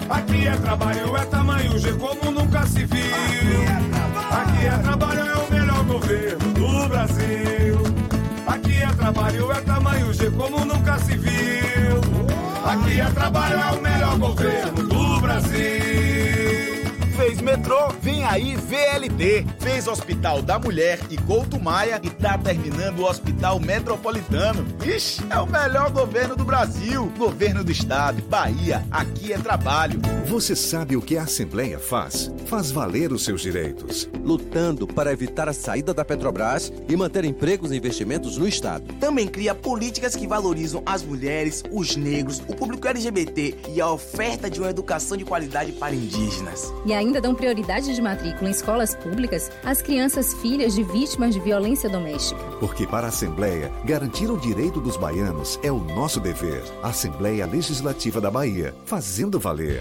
Aqui é trabalho, é tamanho G como nunca se viu. Aqui é trabalho, é o melhor governo do Brasil. Aqui é trabalho, é tamanho G como nunca se viu. Aqui é trabalho, é o melhor governo do Brasil. Fez metrô, vem aí VLT. Fez Hospital da Mulher e Couto Maia e tá terminando o Hospital Metropolitano. Ixi, é o melhor governo do Brasil. Governo do Estado, Bahia, aqui é trabalho. Você sabe o que a Assembleia faz? Faz valer os seus direitos. Lutando para evitar a saída da Petrobras e manter empregos e investimentos no Estado. Também cria políticas que valorizam as mulheres, os negros, o público LGBT e a oferta de uma educação de qualidade para indígenas. E ainda dão prioridade de matrícula em escolas públicas às crianças filhas de vítimas de violência doméstica. Porque para a Assembleia, garantir o direito dos baianos é o nosso dever. Assembleia Legislativa da Bahia, fazendo valer.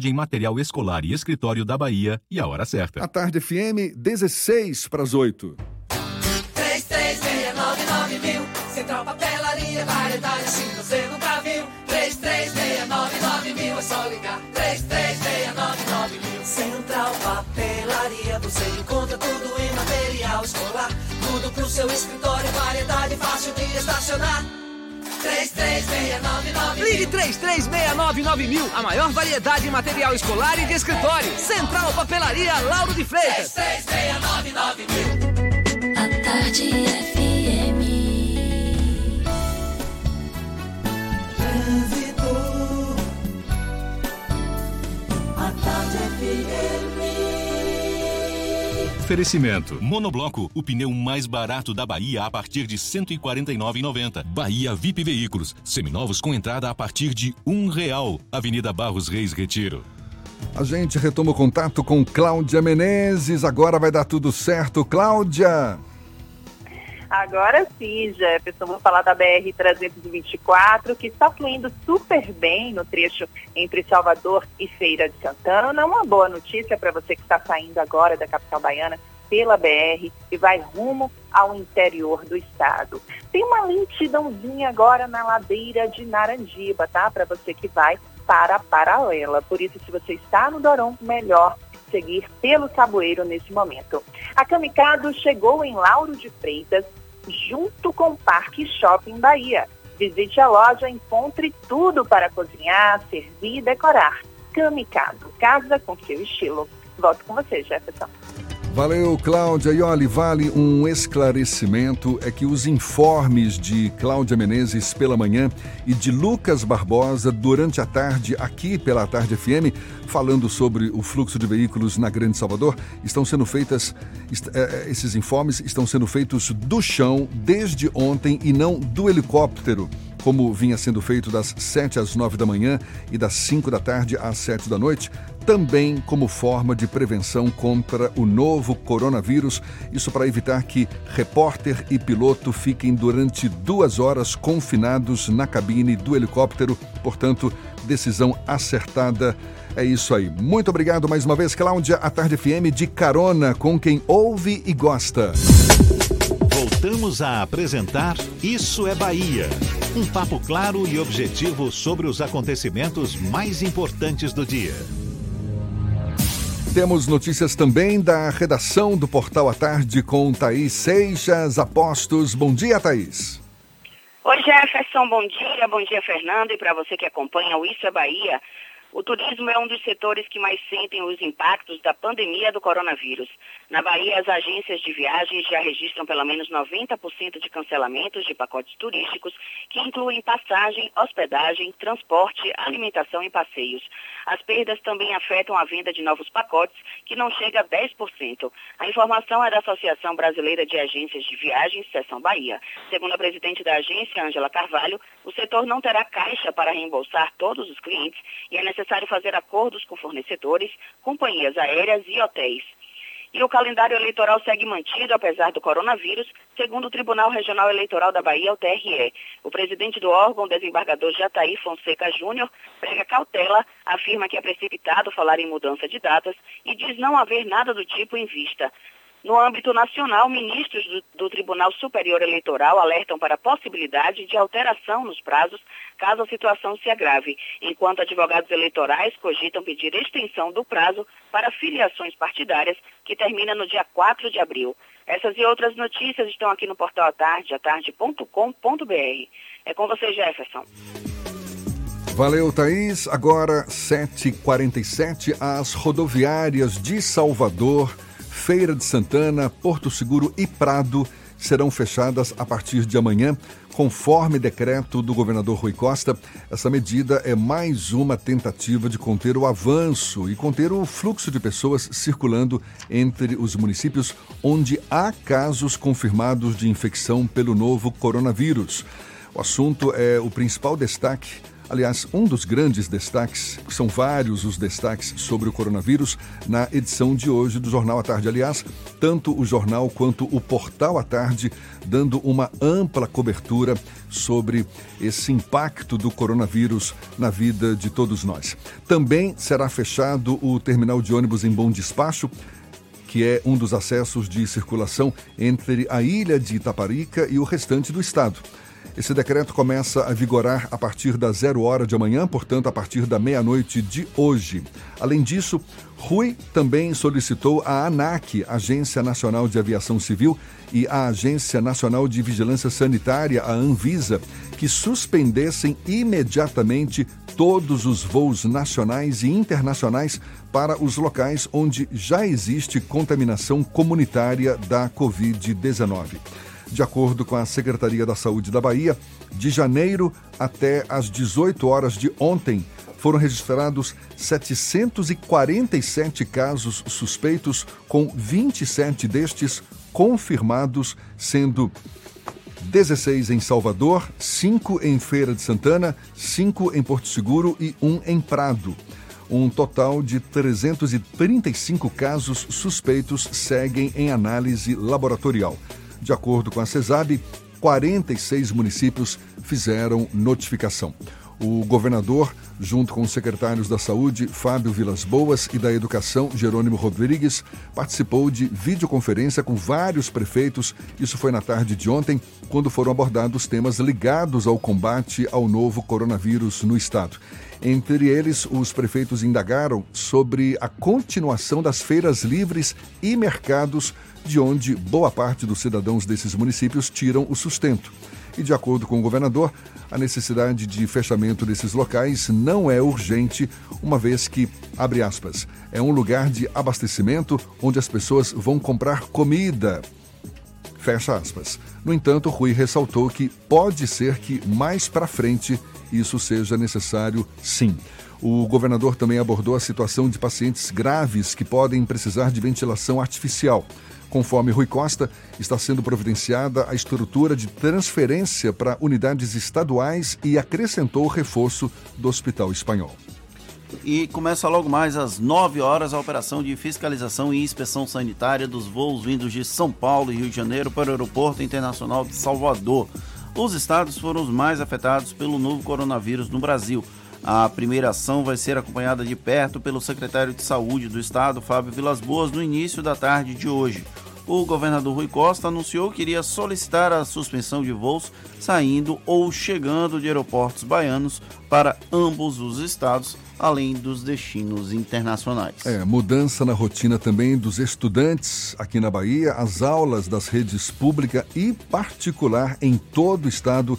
em Material Escolar e Escritório da Bahia e a hora certa. A tarde FM, 16 para as 8. Central Papelaria, variedade assim você nunca viu. é só ligar. Central Papelaria, você encontra tudo em material escolar. Tudo pro seu escritório, variedade fácil de estacionar. 33699000. Ligue 33699000. A maior variedade em material escolar e de escritório. Central Papelaria Lauro de Freitas. 33699000. A Tarde FM. Trânsito. A Tarde FM. Oferecimento. Monobloco, o pneu mais barato da Bahia a partir de R$ 149,90. Bahia VIP Veículos, seminovos com entrada a partir de um real. Avenida Barros Reis Retiro. A gente retoma o contato com Cláudia Menezes. Agora vai dar tudo certo, Cláudia. Agora sim, Jefferson, vou falar da BR-324, que está fluindo super bem no trecho entre Salvador e Feira de Santana. Uma boa notícia para você que está saindo agora da capital baiana pela BR e vai rumo ao interior do estado. Tem uma lentidãozinha agora na ladeira de Narandiba, tá? Para você que vai para a paralela. Por isso, se você está no Doron, melhor seguir pelo Saboeiro nesse momento. A Kamikado chegou em Lauro de Freitas, junto com o Parque Shopping Bahia. Visite a loja encontre tudo para cozinhar, servir e decorar. Kamikado, casa com seu estilo. Volto com você, Jefferson. Valeu, Cláudia. E olha, vale um esclarecimento: é que os informes de Cláudia Menezes pela manhã e de Lucas Barbosa durante a tarde, aqui pela Tarde FM, falando sobre o fluxo de veículos na Grande Salvador, estão sendo feitas, eh, eh, esses informes estão sendo feitos do chão desde ontem e não do helicóptero como vinha sendo feito das 7 às 9 da manhã e das 5 da tarde às 7 da noite, também como forma de prevenção contra o novo coronavírus. Isso para evitar que repórter e piloto fiquem durante duas horas confinados na cabine do helicóptero. Portanto, decisão acertada. É isso aí. Muito obrigado mais uma vez, Cláudia. A Tarde FM de carona com quem ouve e gosta. Voltamos a apresentar Isso é Bahia. Um papo claro e objetivo sobre os acontecimentos mais importantes do dia. Temos notícias também da redação do Portal à Tarde com Thaís Seixas Apostos. Bom dia, Thaís. Oi, Jefferson, bom dia. Bom dia, Fernando. E para você que acompanha o Isso é Bahia, o turismo é um dos setores que mais sentem os impactos da pandemia do coronavírus. Na Bahia, as agências de viagens já registram pelo menos 90% de cancelamentos de pacotes turísticos, que incluem passagem, hospedagem, transporte, alimentação e passeios. As perdas também afetam a venda de novos pacotes, que não chega a 10%. A informação é da Associação Brasileira de Agências de Viagens, Seção Bahia. Segundo a presidente da agência, Ângela Carvalho, o setor não terá caixa para reembolsar todos os clientes e é necessário fazer acordos com fornecedores, companhias aéreas e hotéis. E o calendário eleitoral segue mantido, apesar do coronavírus, segundo o Tribunal Regional Eleitoral da Bahia, o TRE. O presidente do órgão, desembargador Jataí Fonseca Júnior, prega cautela, afirma que é precipitado falar em mudança de datas e diz não haver nada do tipo em vista. No âmbito nacional, ministros do, do, Tribunal Superior Eleitoral alertam para a possibilidade de alteração nos prazos caso a situação se agrave, enquanto advogados eleitorais cogitam pedir extensão do prazo para filiações partidárias, que termina no dia 4 de abril. Essas e outras notícias estão aqui no portal atarde, atarde.com.br. É com você, Jefferson. Valeu, Thaís. Agora, 7h47, as rodoviárias de Salvador, Feira de Santana, Porto Seguro e Prado serão fechadas a partir de amanhã, conforme decreto do governador Rui Costa. Essa medida é mais uma tentativa de conter o avanço e conter o fluxo de pessoas circulando entre os municípios onde há casos confirmados de infecção pelo novo coronavírus. O assunto é o principal destaque Aliás, um dos grandes destaques, são vários os destaques sobre o coronavírus na edição de hoje do Jornal à Tarde. Aliás, tanto o jornal quanto o Portal à Tarde dando uma ampla cobertura sobre esse impacto do coronavírus na vida de todos nós. Também será fechado o terminal de ônibus em Bom Despacho, que é um dos acessos de circulação entre a ilha de Itaparica e o restante do estado. Esse decreto começa a vigorar a partir da zero hora de amanhã, portanto, a partir da meia-noite de hoje. Além disso, Rui também solicitou à ANAC, Agência Nacional de Aviação Civil, e à Agência Nacional de Vigilância Sanitária, a Anvisa, que suspendessem imediatamente todos os voos nacionais e internacionais para os locais onde já existe contaminação comunitária da Covid-19. De acordo com a Secretaria da Saúde da Bahia, de janeiro até às 18 horas de ontem, foram registrados 747 casos suspeitos, com 27 destes confirmados, sendo 16 em Salvador, 5 em Feira de Santana, 5 em Porto Seguro e 1 em Prado. Um total de 335 casos suspeitos seguem em análise laboratorial. De acordo com a CESAB, 46 municípios fizeram notificação. O governador, junto com os secretários da Saúde, Fábio Vilas Boas, e da Educação, Jerônimo Rodrigues, participou de videoconferência com vários prefeitos. Isso foi na tarde de ontem, quando foram abordados temas ligados ao combate ao novo coronavírus no estado. Entre eles, os prefeitos indagaram sobre a continuação das feiras livres e mercados, de onde boa parte dos cidadãos desses municípios tiram o sustento. E, de acordo com o governador, a necessidade de fechamento desses locais não é urgente, uma vez que, abre aspas, é um lugar de abastecimento onde as pessoas vão comprar comida. Fecha aspas. No entanto, Rui ressaltou que pode ser que mais para frente isso seja necessário sim. O governador também abordou a situação de pacientes graves que podem precisar de ventilação artificial. Conforme Rui Costa, está sendo providenciada a estrutura de transferência para unidades estaduais e acrescentou o reforço do Hospital Espanhol. E começa logo mais às 9 horas a operação de fiscalização e inspeção sanitária dos voos vindos de São Paulo e Rio de Janeiro para o Aeroporto Internacional de Salvador. Os estados foram os mais afetados pelo novo coronavírus no Brasil. A primeira ação vai ser acompanhada de perto pelo secretário de Saúde do Estado, Fábio Vilas Boas, no início da tarde de hoje. O governador Rui Costa anunciou que iria solicitar a suspensão de voos saindo ou chegando de aeroportos baianos para ambos os estados, além dos destinos internacionais. É, mudança na rotina também dos estudantes aqui na Bahia. As aulas das redes pública e particular em todo o estado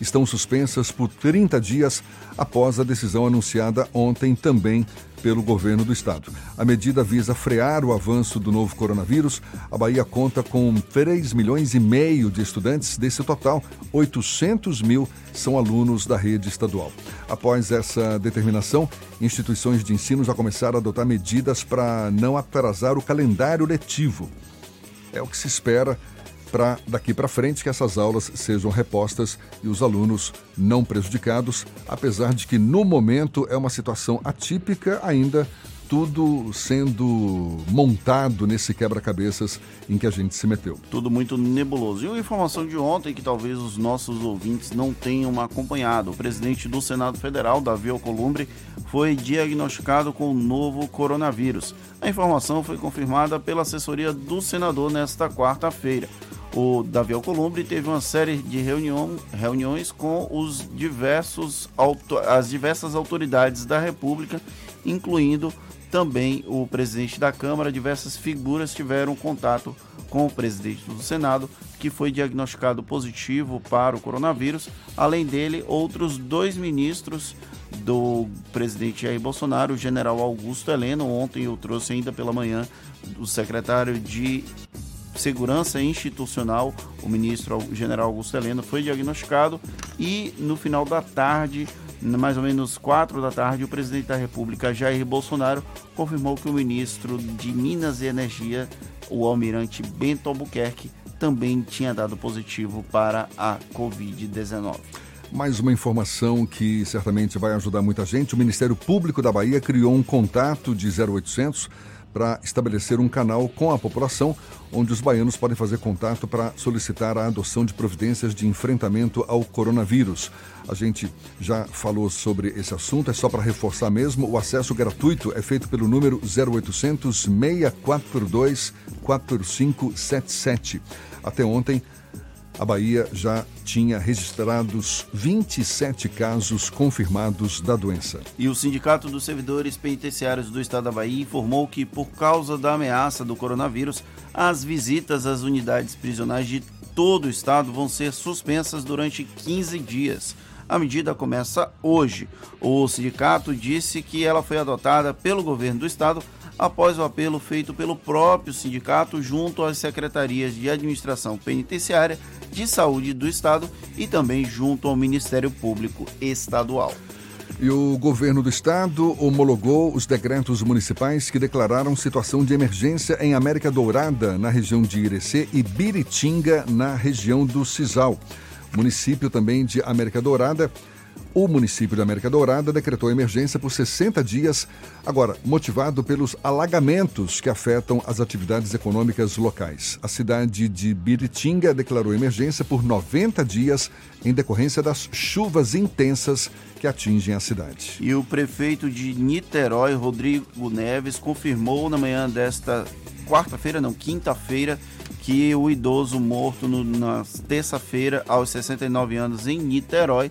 estão suspensas por 30 dias após a decisão anunciada ontem também pelo governo do estado. A medida visa frear o avanço do novo coronavírus. A Bahia conta com 3 milhões e meio de estudantes. Desse total, 800 mil são alunos da rede estadual. Após essa determinação, instituições de ensino já começaram a adotar medidas para não atrasar o calendário letivo. É o que se espera para daqui para frente que essas aulas sejam repostas e os alunos não prejudicados, apesar de que no momento é uma situação atípica ainda tudo sendo montado nesse quebra-cabeças em que a gente se meteu. Tudo muito nebuloso. E uma informação de ontem que talvez os nossos ouvintes não tenham acompanhado. O presidente do Senado Federal, Davi Alcolumbre, foi diagnosticado com o novo coronavírus. A informação foi confirmada pela assessoria do senador nesta quarta-feira o Davi Alcolumbre teve uma série de reunião, reuniões com os diversos, as diversas autoridades da República, incluindo também o presidente da Câmara. Diversas figuras tiveram contato com o presidente do Senado, que foi diagnosticado positivo para o coronavírus. Além dele, outros dois ministros do presidente Jair Bolsonaro, o general Augusto Heleno. Ontem eu trouxe ainda pela manhã o secretário de Segurança Institucional, o ministro general Augusto Heleno, foi diagnosticado e no final da tarde, mais ou menos quatro da tarde, o presidente da República, Jair Bolsonaro, confirmou que o ministro de Minas e Energia, o almirante Bento Albuquerque, também tinha dado positivo para a Covid-19. Mais uma informação que certamente vai ajudar muita gente: o Ministério Público da Bahia criou um contato de 0800 para estabelecer um canal com a população, onde os baianos podem fazer contato para solicitar a adoção de providências de enfrentamento ao coronavírus. A gente já falou sobre esse assunto, é só para reforçar mesmo. O acesso gratuito é feito pelo número 0800 642 4577. Até ontem, a Bahia já tinha registrados 27 casos confirmados da doença. E o Sindicato dos Servidores Penitenciários do Estado da Bahia informou que, por causa da ameaça do coronavírus, as visitas às unidades prisionais de todo o estado vão ser suspensas durante 15 dias. A medida começa hoje. O sindicato disse que ela foi adotada pelo governo do estado após o apelo feito pelo próprio sindicato junto às secretarias de administração penitenciária, de saúde do estado e também junto ao Ministério Público Estadual. E o governo do estado homologou os decretos municipais que declararam situação de emergência em América Dourada, na região de Irecê, e Biritinga, na região do Cisal. Município também de América Dourada o município de América Dourada decretou emergência por 60 dias, agora motivado pelos alagamentos que afetam as atividades econômicas locais. A cidade de Biritinga declarou emergência por 90 dias em decorrência das chuvas intensas que atingem a cidade. E o prefeito de Niterói, Rodrigo Neves, confirmou na manhã desta quarta-feira, não, quinta-feira, que o idoso morto no, na terça-feira, aos 69 anos, em Niterói,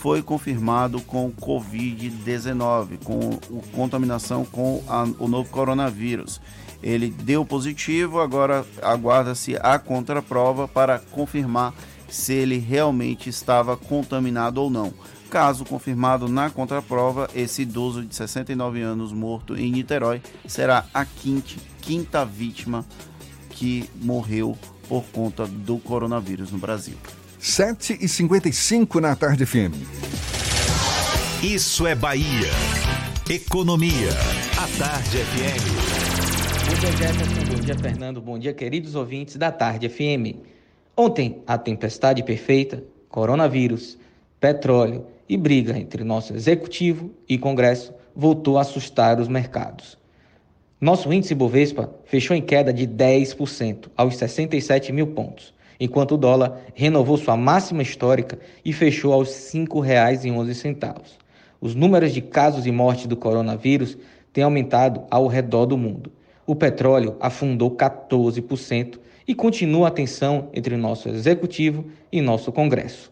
foi confirmado com Covid-19, com contaminação com a, o novo coronavírus. Ele deu positivo, agora aguarda-se a contraprova para confirmar se ele realmente estava contaminado ou não. Caso confirmado na contraprova, esse idoso de 69 anos morto em Niterói será a quinta, quinta vítima que morreu por conta do coronavírus no Brasil. 7 e 55 na tarde FM. Isso é Bahia. Economia. A Tarde FM. Bom dia, Jefferson. Bom dia, Fernando. Bom dia, queridos ouvintes da Tarde FM. Ontem, a tempestade perfeita, coronavírus, petróleo e briga entre nosso executivo e Congresso voltou a assustar os mercados. Nosso índice Bovespa fechou em queda de 10% aos 67 mil pontos enquanto o dólar renovou sua máxima histórica e fechou aos R$ 5,11. Os números de casos e mortes do coronavírus têm aumentado ao redor do mundo. O petróleo afundou 14% e continua a tensão entre nosso executivo e nosso Congresso.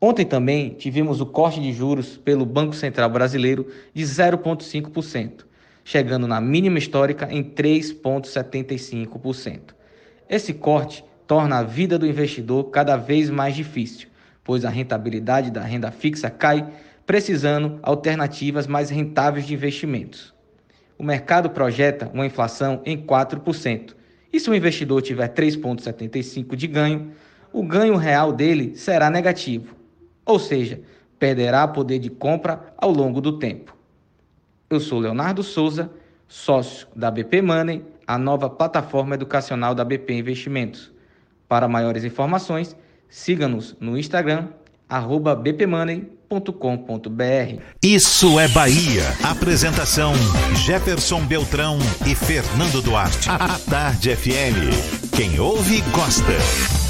Ontem também tivemos o corte de juros pelo Banco Central Brasileiro de 0,5%, chegando na mínima histórica em 3,75%. Esse corte torna a vida do investidor cada vez mais difícil, pois a rentabilidade da renda fixa cai, precisando alternativas mais rentáveis de investimentos. O mercado projeta uma inflação em 4%, e se o investidor tiver 3,75% de ganho, o ganho real dele será negativo, ou seja, perderá poder de compra ao longo do tempo. Eu sou Leonardo Souza, sócio da BP Money, a nova plataforma educacional da BP Investimentos. Para maiores informações, siga-nos no Instagram, arroba bpmoney.com.br. Isso é Bahia. Apresentação: Jefferson Beltrão e Fernando Duarte. A Tarde FM. Quem ouve, gosta.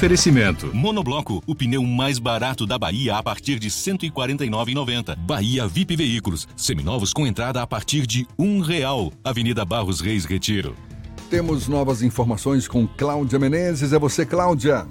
Oferecimento. Monobloco, o pneu mais barato da Bahia a partir de R$ 149,90. Bahia VIP Veículos, seminovos com entrada a partir de um real. Avenida Barros Reis Retiro. Temos novas informações com Cláudia Menezes. É você, Cláudia.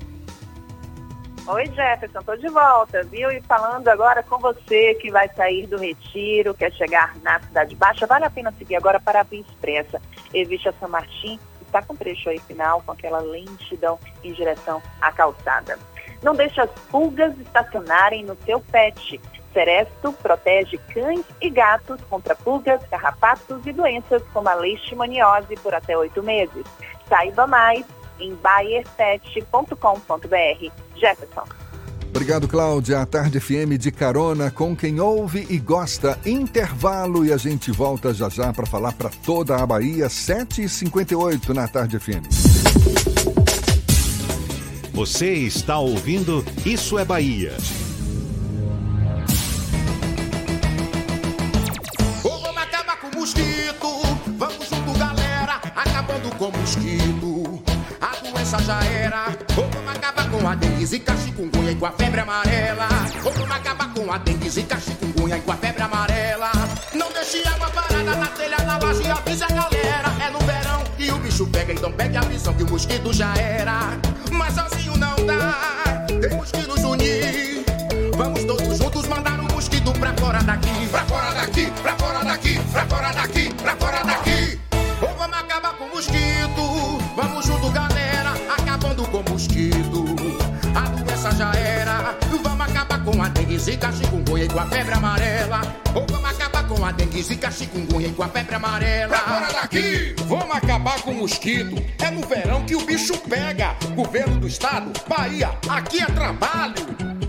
Oi, Jefferson, tô de volta, viu? E falando agora com você que vai sair do retiro, quer chegar na Cidade Baixa, vale a pena seguir agora para a Via Expressa. Evite a São Martim, está com trecho aí final, com aquela lentidão em direção à calçada. Não deixe as pulgas estacionarem no seu pet. Seresto protege cães e gatos contra pulgas, carrapatos e doenças como a leishmaniose por até oito meses. Saiba mais em bayerpet.com.br. Jefferson. Obrigado, Cláudia. A Tarde FM de carona com quem ouve e gosta. Intervalo e a gente volta já já para falar para toda a Bahia, 7h58 na Tarde FM. Você está ouvindo Isso é Bahia. Vamos acabar com o mosquito. Vamos junto, galera, acabando com o mosquito. A doença já era. Com a dengue, chikungunya e com a febre amarela. Vamos acabar com a dengue, zika, chikungunya e com a febre amarela. Não deixe água parada na telha, na laje, avisa a galera. É no verão e o bicho pega, então pegue a visão que o mosquito já era. Mas sozinho não dá, temos que nos unir. Vamos todos juntos mandar o mosquito pra fora daqui. Pra fora daqui, pra fora daqui, pra fora daqui, pra fora daqui. Ou vamos acabar com o mosquito. Vamos junto, galera, acabando com o mosquito. Já era. Vamos acabar com a dengue, zika, chikungunya e com a febre amarela. Ou vamos acabar com a dengue, zika, chikungunya e com a febre amarela. Pra fora daqui! Vamos acabar com o mosquito. É no verão que o bicho pega. Governo do estado, Bahia, aqui é trabalho.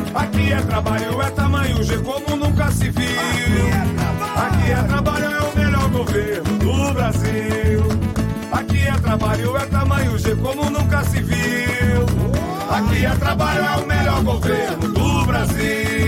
Aqui é trabalho, é tamanho G como nunca se viu. Aqui é trabalho, é o melhor governo do Brasil. Aqui é trabalho, é tamanho G como nunca se viu. Aqui é trabalho, é o melhor governo do Brasil.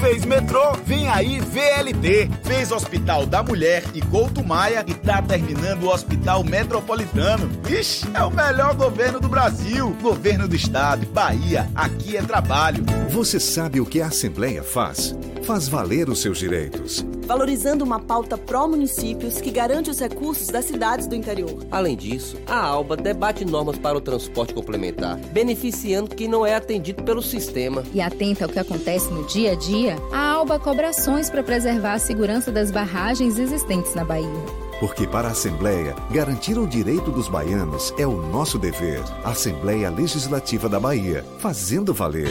Fez metrô, vem aí VLT. Fez Hospital da Mulher e Couto Maia e tá terminando o Hospital Metropolitano. Ixi, é o melhor governo do Brasil. Governo do Estado, Bahia, aqui é trabalho. Você sabe o que a Assembleia faz? Faz valer os seus direitos. Valorizando uma pauta pró-municípios que garante os recursos das cidades do interior. Além disso, a ALBA debate normas para o transporte complementar, beneficiando quem não é atendido pelo sistema. E atenta ao que acontece no dia a dia, a ALBA cobra ações para preservar a segurança das barragens existentes na Bahia. Porque para a Assembleia, garantir o direito dos baianos é o nosso dever. Assembleia Legislativa da Bahia, fazendo valer.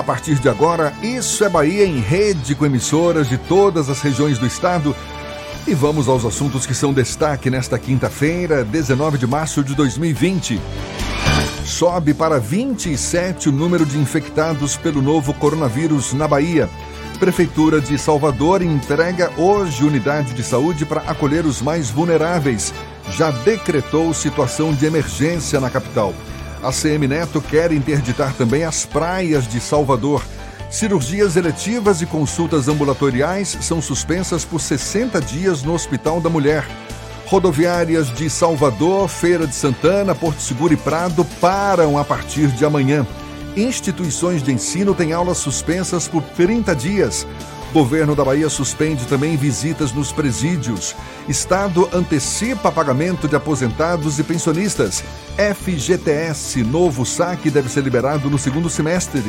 A partir de agora, Isso é Bahia em rede com emissoras de todas as regiões do estado. E vamos aos assuntos que são destaque nesta quinta-feira, 19 de março de 2020. Sobe para 27 o número de infectados pelo novo coronavírus na Bahia. Prefeitura de Salvador entrega hoje unidade de saúde para acolher os mais vulneráveis. Já decretou situação de emergência na capital. A CM Neto quer interditar também as praias de Salvador. Cirurgias eletivas e consultas ambulatoriais são suspensas por 60 dias no Hospital da Mulher. Rodoviárias de Salvador, Feira de Santana, Porto Seguro e Prado param a partir de amanhã. Instituições de ensino têm aulas suspensas por 30 dias. Governo da Bahia suspende também visitas nos presídios. Estado antecipa pagamento de aposentados e pensionistas. FGTS, novo saque deve ser liberado no segundo semestre.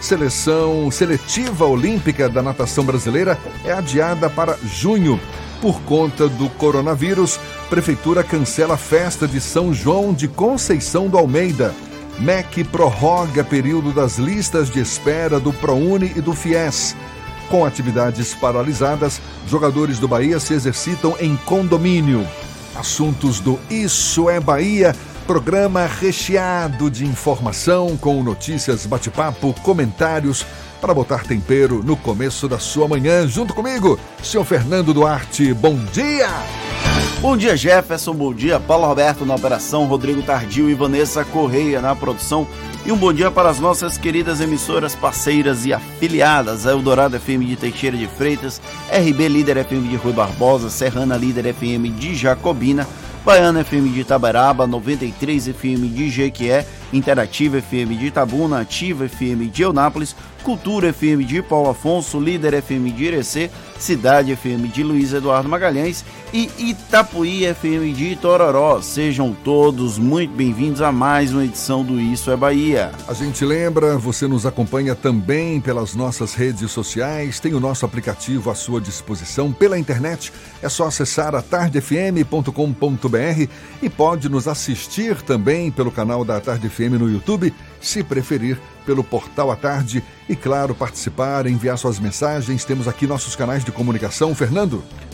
Seleção seletiva olímpica da natação brasileira é adiada para junho. Por conta do coronavírus, Prefeitura cancela a festa de São João de Conceição do Almeida. MEC prorroga período das listas de espera do ProUni e do FIES. Com atividades paralisadas, jogadores do Bahia se exercitam em condomínio. Assuntos do Isso é Bahia, programa recheado de informação com notícias, bate-papo, comentários para botar tempero no começo da sua manhã. Junto comigo, senhor Fernando Duarte. Bom dia! Bom dia, Jefferson. Bom dia, Paulo Roberto na operação, Rodrigo Tardio e Vanessa Correia na produção. E um bom dia para as nossas queridas emissoras parceiras e afiliadas: Eldorado FM de Teixeira de Freitas, RB Líder FM de Rui Barbosa, Serrana Líder FM de Jacobina, Baiana FM de Itaberaba, 93 FM de Jequié, Interativa FM de Itabuna, Ativa FM de Eunápolis, Cultura FM de Paulo Afonso, Líder FM de Irecê, Cidade FM de Luiz Eduardo Magalhães e Itapuí FM de Itororó. Sejam todos muito bem-vindos a mais uma edição do Isso é Bahia. A gente lembra, você nos acompanha também pelas nossas redes sociais, tem o nosso aplicativo à sua disposição pela internet. É só acessar a tardefm.com.br e pode nos assistir também pelo canal da Tarde FM no YouTube, se preferir pelo portal à tarde e, claro, participar, enviar suas mensagens. Temos aqui nossos canais de comunicação. Fernando?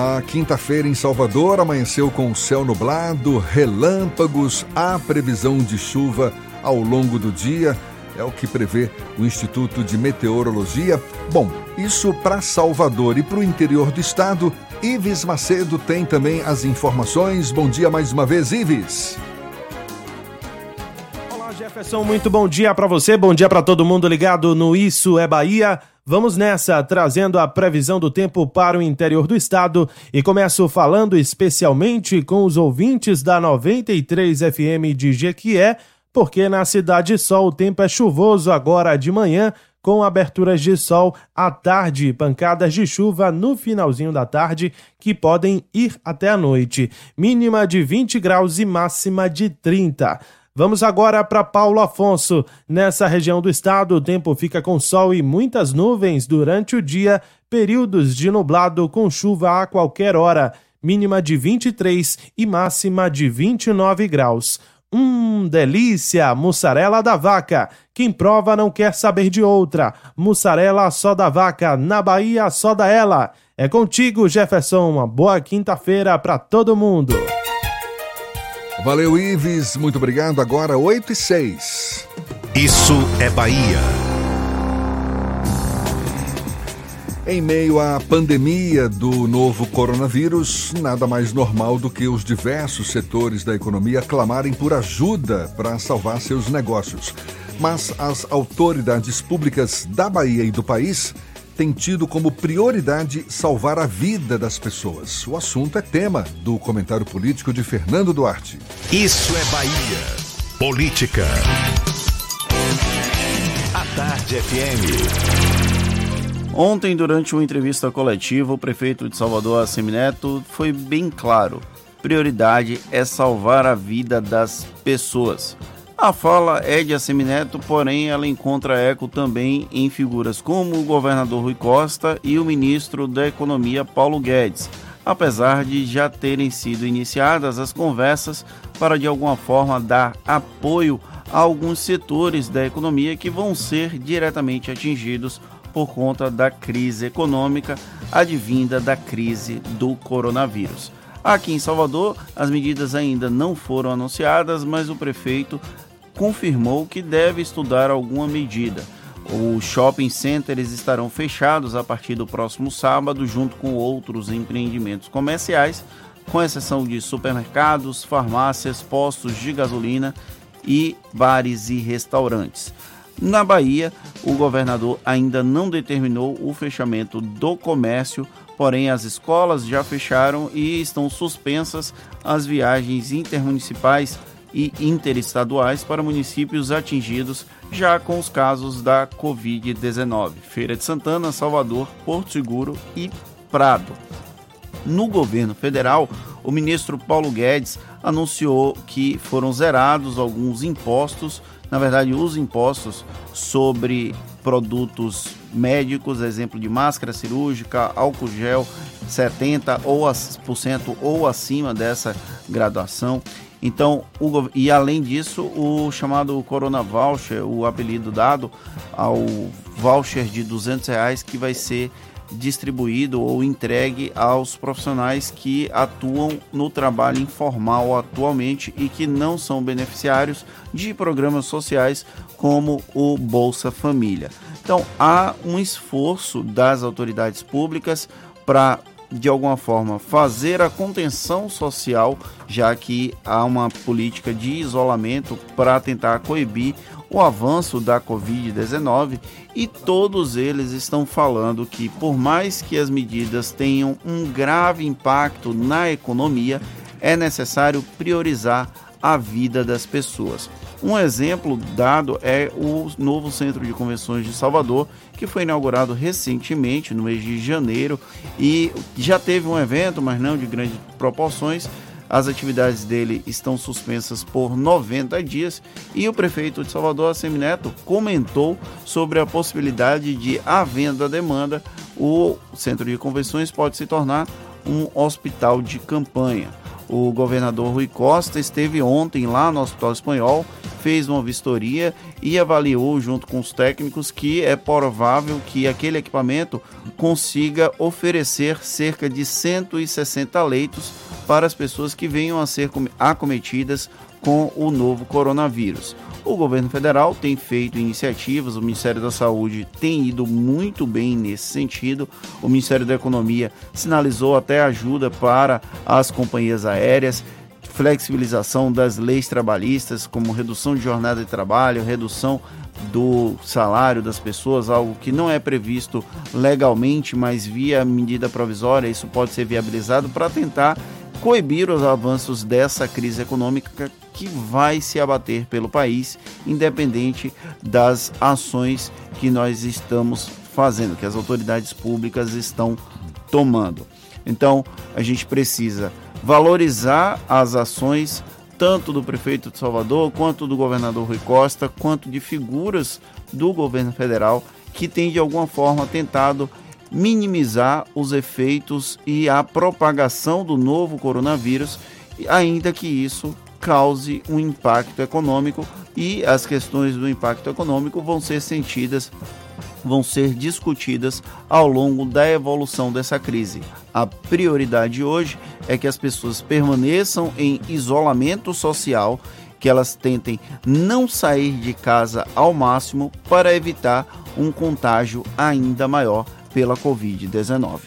A quinta-feira em Salvador amanheceu com céu nublado, relâmpagos, há previsão de chuva ao longo do dia. É o que prevê o Instituto de Meteorologia. Bom, isso para Salvador e para o interior do estado. Ives Macedo tem também as informações. Bom dia mais uma vez, Ives. Jefferson, muito bom dia para você, bom dia para todo mundo ligado no Isso é Bahia. Vamos nessa, trazendo a previsão do tempo para o interior do estado e começo falando especialmente com os ouvintes da 93 FM de Jequié, porque na Cidade Sol o tempo é chuvoso agora de manhã, com aberturas de sol à tarde, pancadas de chuva no finalzinho da tarde que podem ir até a noite. Mínima de 20 graus e máxima de 30. Vamos agora para Paulo Afonso. Nessa região do estado, o tempo fica com sol e muitas nuvens durante o dia, períodos de nublado com chuva a qualquer hora, mínima de 23 e máxima de 29 graus. Hum, delícia! Mussarela da vaca. Quem prova não quer saber de outra. Mussarela só da vaca, na Bahia só da ela. É contigo, Jefferson. Uma boa quinta-feira para todo mundo. Valeu, Ives. Muito obrigado. Agora 8 e 6. Isso é Bahia. Em meio à pandemia do novo coronavírus, nada mais normal do que os diversos setores da economia clamarem por ajuda para salvar seus negócios. Mas as autoridades públicas da Bahia e do país têm tido como prioridade salvar a vida das pessoas. O assunto é tema do comentário político de Fernando Duarte. Isso é Bahia. Política. A Tarde FM. Ontem, durante uma entrevista coletiva, o prefeito de Salvador, Assemineto, foi bem claro. Prioridade é salvar a vida das pessoas. A fala é de Assemineto, porém ela encontra eco também em figuras como o governador Rui Costa e o ministro da Economia Paulo Guedes, apesar de já terem sido iniciadas as conversas para de alguma forma dar apoio a alguns setores da economia que vão ser diretamente atingidos por conta da crise econômica advinda da crise do coronavírus. Aqui em Salvador, as medidas ainda não foram anunciadas, mas o prefeito confirmou que deve estudar alguma medida. Os shopping centers estarão fechados a partir do próximo sábado, junto com outros empreendimentos comerciais, com exceção de supermercados, farmácias, postos de gasolina e bares e restaurantes. Na Bahia, o governador ainda não determinou o fechamento do comércio, porém as escolas já fecharam e estão suspensas as viagens intermunicipais e interestaduais para municípios atingidos já com os casos da Covid-19. Feira de Santana, Salvador, Porto Seguro e Prado. No governo federal, o ministro Paulo Guedes anunciou que foram zerados alguns impostos, na verdade, os impostos sobre produtos médicos, exemplo de máscara cirúrgica, álcool gel, 70% ou, por cento ou acima dessa graduação. Então, o, e além disso, o chamado Corona Voucher, o apelido dado ao voucher de 200 reais que vai ser distribuído ou entregue aos profissionais que atuam no trabalho informal atualmente e que não são beneficiários de programas sociais como o Bolsa Família. Então, há um esforço das autoridades públicas para de alguma forma fazer a contenção social, já que há uma política de isolamento para tentar coibir o avanço da Covid-19 e todos eles estão falando que, por mais que as medidas tenham um grave impacto na economia, é necessário priorizar a vida das pessoas. Um exemplo dado é o novo Centro de Convenções de Salvador, que foi inaugurado recentemente, no mês de janeiro, e já teve um evento, mas não de grandes proporções, as atividades dele estão suspensas por 90 dias e o prefeito de Salvador, Assemineto, comentou sobre a possibilidade de, havendo a demanda, o centro de convenções pode se tornar um hospital de campanha. O governador Rui Costa esteve ontem lá no Hospital Espanhol, fez uma vistoria e avaliou, junto com os técnicos, que é provável que aquele equipamento consiga oferecer cerca de 160 leitos para as pessoas que venham a ser acometidas com o novo coronavírus. O governo federal tem feito iniciativas, o Ministério da Saúde tem ido muito bem nesse sentido. O Ministério da Economia sinalizou até ajuda para as companhias aéreas, flexibilização das leis trabalhistas, como redução de jornada de trabalho, redução do salário das pessoas, algo que não é previsto legalmente, mas via medida provisória, isso pode ser viabilizado para tentar coibir os avanços dessa crise econômica que vai se abater pelo país, independente das ações que nós estamos fazendo, que as autoridades públicas estão tomando. Então, a gente precisa valorizar as ações tanto do prefeito de Salvador, quanto do governador Rui Costa, quanto de figuras do governo federal que têm de alguma forma tentado minimizar os efeitos e a propagação do novo coronavírus, ainda que isso cause um impacto econômico e as questões do impacto econômico vão ser sentidas, vão ser discutidas ao longo da evolução dessa crise. A prioridade hoje é que as pessoas permaneçam em isolamento social, que elas tentem não sair de casa ao máximo para evitar um contágio ainda maior pela Covid-19.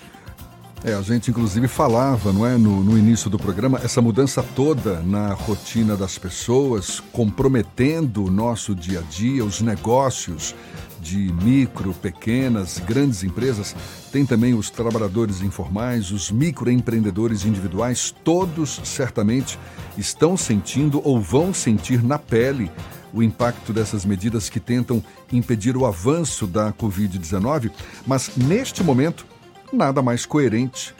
É, a gente inclusive falava, não é, no, no, início do programa, essa mudança toda na rotina das pessoas, comprometendo o nosso dia a dia, os negócios de micro, pequenas, grandes empresas, tem também os trabalhadores informais, os microempreendedores individuais, todos certamente estão sentindo ou vão sentir na pele o impacto dessas medidas que tentam impedir o avanço da Covid-19, mas neste momento, nada mais coerente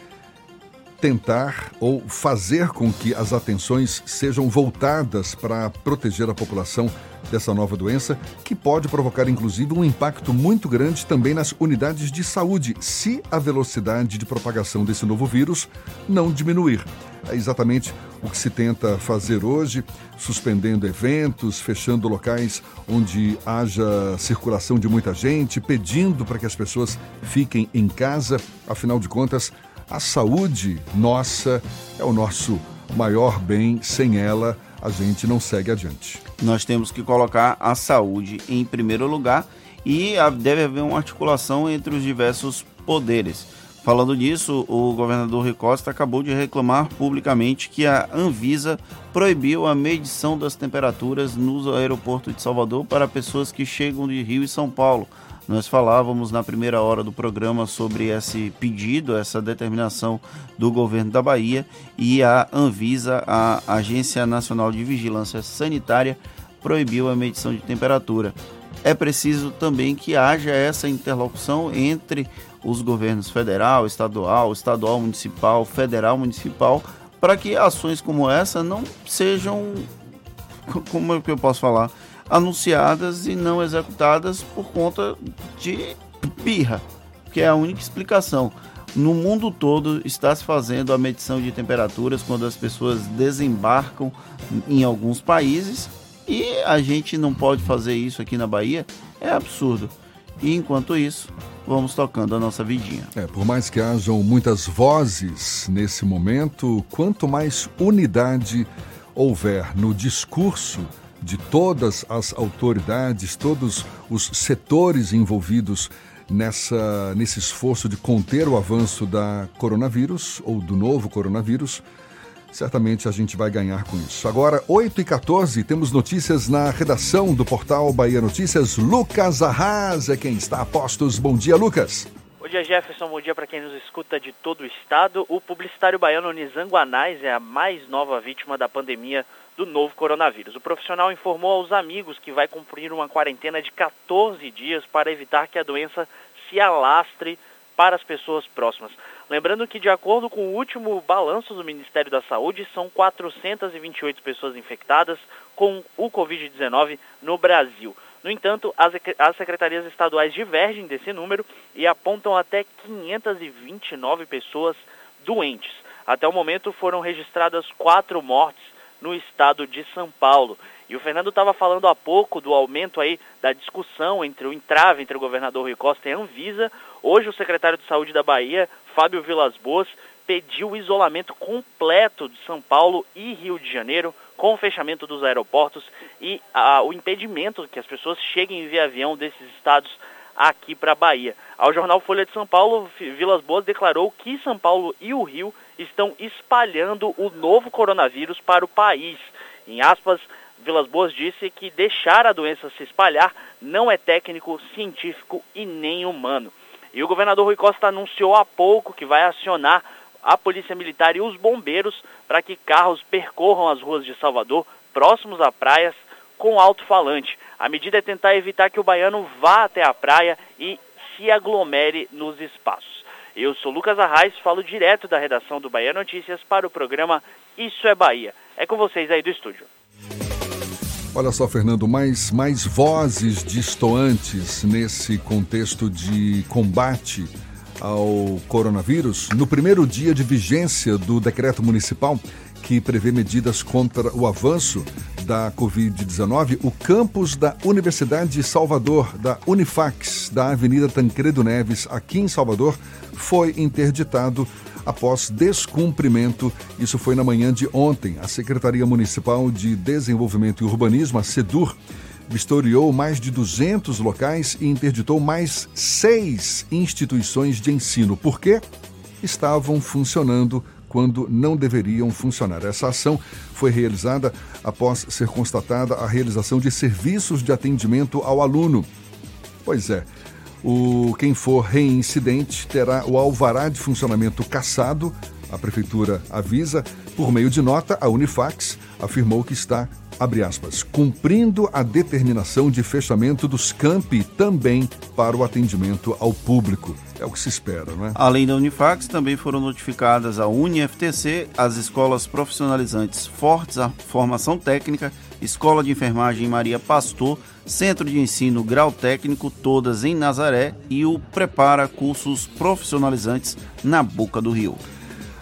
tentar ou fazer com que as atenções sejam voltadas para proteger a população dessa nova doença, que pode provocar inclusive um impacto muito grande também nas unidades de saúde, se a velocidade de propagação desse novo vírus não diminuir. É exatamente o que se tenta fazer hoje, suspendendo eventos, fechando locais onde haja circulação de muita gente, pedindo para que as pessoas fiquem em casa. Afinal de contas, a saúde nossa é o nosso maior bem, sem ela a gente não segue adiante. Nós temos que colocar a saúde em primeiro lugar e deve haver uma articulação entre os diversos poderes. Falando nisso, o governador Rui Costa acabou de reclamar publicamente que a Anvisa proibiu a medição das temperaturas no aeroporto de Salvador para pessoas que chegam de Rio e São Paulo. Nós falávamos na primeira hora do programa sobre esse pedido, essa determinação do governo da Bahia e a Anvisa, a Agência Nacional de Vigilância Sanitária, proibiu a medição de temperatura. É preciso também que haja essa interlocução entre os governos federal, estadual, estadual, municipal, federal, municipal, para que ações como essa não sejam, como é que eu posso falar, anunciadas e não executadas por conta de birra, que é a única explicação. No mundo todo está se fazendo a medição de temperaturas quando as pessoas desembarcam em alguns países e a gente não pode fazer isso aqui na Bahia. É absurdo. E enquanto isso, vamos tocando a nossa vidinha. É, por mais que hajam muitas vozes nesse momento, quanto mais unidade houver no discurso de todas as autoridades, todos os setores envolvidos nessa, nesse esforço de conter o avanço da coronavírus ou do novo coronavírus, certamente a gente vai ganhar com isso. Agora, 8 e 14 temos notícias na redação do portal Bahia Notícias. Lucas Arras é quem está a postos. Bom dia, Lucas. Bom dia, Jefferson. Bom dia para quem nos escuta de todo o estado. O publicitário baiano Nizango Anais é a mais nova vítima da pandemia do novo coronavírus. O profissional informou aos amigos que vai cumprir uma quarentena de 14 dias para evitar que a doença se alastre para as pessoas próximas. Lembrando que, de acordo com o último balanço do Ministério da Saúde, são 428 pessoas infectadas com o Covid-19 no Brasil. No entanto, as, as secretarias estaduais divergem desse número e apontam até 529 pessoas doentes. Até o momento foram registradas quatro mortes no estado de São Paulo. E o Fernando estava falando há pouco do aumento aí da discussão entre o entrave entre o governador Rui Costa e a Anvisa. Hoje o secretário de Saúde da Bahia, Fábio Vilas Boas, pediu o isolamento completo de São Paulo e Rio de Janeiro, com o fechamento dos aeroportos e o impedimento que as pessoas cheguem via avião desses estados aqui para a Bahia. Ao jornal Folha de São Paulo, Vilas Boas declarou que São Paulo e o Rio estão espalhando o novo coronavírus para o país. Em aspas, Vilas Boas disse que deixar a doença se espalhar não é técnico, científico e nem humano. E o governador Rui Costa anunciou há pouco que vai acionar a Polícia Militar e os bombeiros para que carros percorram as ruas de Salvador, próximos a praias, com alto-falante. A medida é tentar evitar que o baiano vá até a praia e se aglomere nos espaços. Eu sou Lucas Arraes, falo direto da redação do Bahia Notícias para o programa Isso é Bahia. É com vocês aí do estúdio. Olha só, Fernando, mais, mais vozes distoantes nesse contexto de combate ao coronavírus. No primeiro dia de vigência do decreto municipal que prevê medidas contra o avanço da Covid-19, o campus da Universidade de Salvador, da Unifax, da Avenida Tancredo Neves, aqui em Salvador, foi interditado após descumprimento. Isso foi na manhã de ontem. A Secretaria Municipal de Desenvolvimento e Urbanismo, a SEDUR, vistoriou mais de 200 locais e interditou mais seis instituições de ensino. Por quê? Estavam funcionando quando não deveriam funcionar. Essa ação foi realizada após ser constatada a realização de serviços de atendimento ao aluno. Pois é, o, quem for reincidente terá o alvará de funcionamento cassado. A prefeitura avisa. Por meio de nota, a Unifax afirmou que está, abre aspas, cumprindo a determinação de fechamento dos campi também para o atendimento ao público. É o que se espera, não é? Além da Unifax, também foram notificadas a UniFTC, as escolas profissionalizantes Fortes, a Formação Técnica, Escola de Enfermagem Maria Pastor, Centro de Ensino Grau Técnico, todas em Nazaré, e o Prepara Cursos Profissionalizantes na Boca do Rio.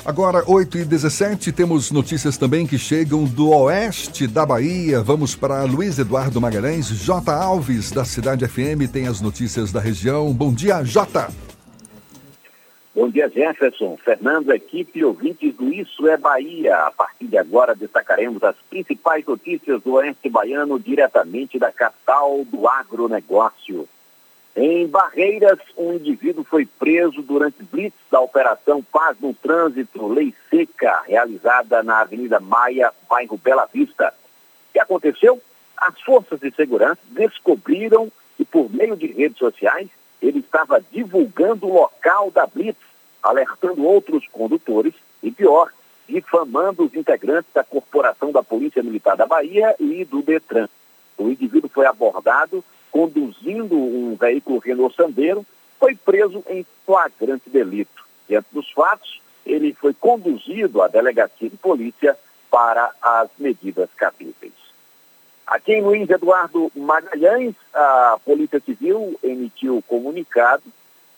Agora, 8 e 17 temos notícias também que chegam do oeste da Bahia. Vamos para Luiz Eduardo Magalhães. J. Alves, da Cidade FM, tem as notícias da região. Bom dia, J. Bom dia, Jefferson. Fernando, equipe ouvintes do Isso é Bahia. A partir de agora destacaremos as principais notícias do Oeste Baiano diretamente da capital do agronegócio. Em Barreiras, um indivíduo foi preso durante blitz da Operação Paz no Trânsito Lei Seca, realizada na Avenida Maia, bairro Bela Vista. O que aconteceu? As forças de segurança descobriram que, por meio de redes sociais, ele estava divulgando o local da blitz, alertando outros condutores e, pior, difamando os integrantes da Corporação da Polícia Militar da Bahia e do Detran. O indivíduo foi abordado conduzindo um veículo Renault Sandero, foi preso em flagrante delito. Diante dos fatos, ele foi conduzido à delegacia de polícia para as medidas cabíveis. Aqui em Luiz Eduardo Magalhães, a Polícia Civil emitiu comunicado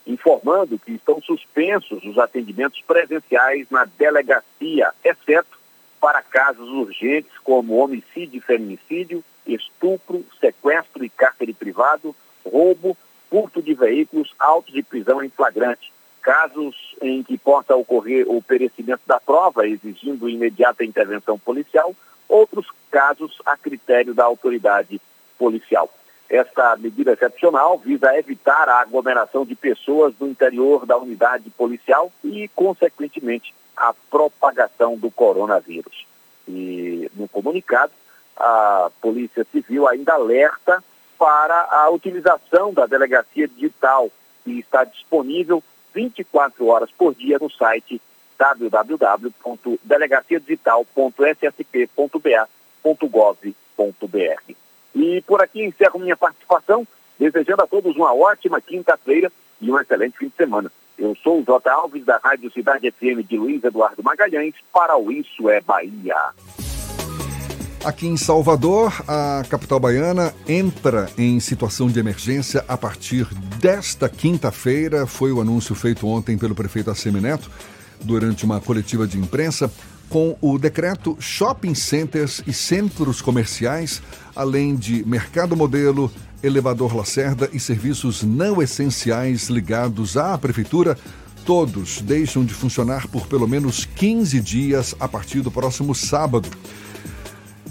informando que estão suspensos os atendimentos presenciais na delegacia, exceto para casos urgentes como homicídio e feminicídio, estupro, sequestro e cárcere privado, roubo, furto de veículos, autos de prisão em flagrante. Casos em que possa ocorrer o perecimento da prova, exigindo imediata intervenção policial, outros casos a critério da autoridade policial. Esta medida excepcional visa evitar a aglomeração de pessoas no interior da unidade policial e, consequentemente, a propagação do coronavírus. E no comunicado, a Polícia Civil ainda alerta para a utilização da delegacia digital, que está disponível 24 horas por dia no site www.delegaciadigital.ssp.ba.gov.br. E por aqui encerro minha participação, desejando a todos uma ótima quinta-feira e um excelente fim de semana. Eu sou o J. Alves, da Rádio Cidade FM de Luiz Eduardo Magalhães, para o Isso é Bahia. Aqui em Salvador, a capital baiana entra em situação de emergência a partir desta quinta-feira. Foi o anúncio feito ontem pelo prefeito Assemineto durante uma coletiva de imprensa com o decreto Shopping Centers e Centros Comerciais, além de Mercado Modelo, Elevador Lacerda e serviços não essenciais ligados à prefeitura. Todos deixam de funcionar por pelo menos 15 dias a partir do próximo sábado.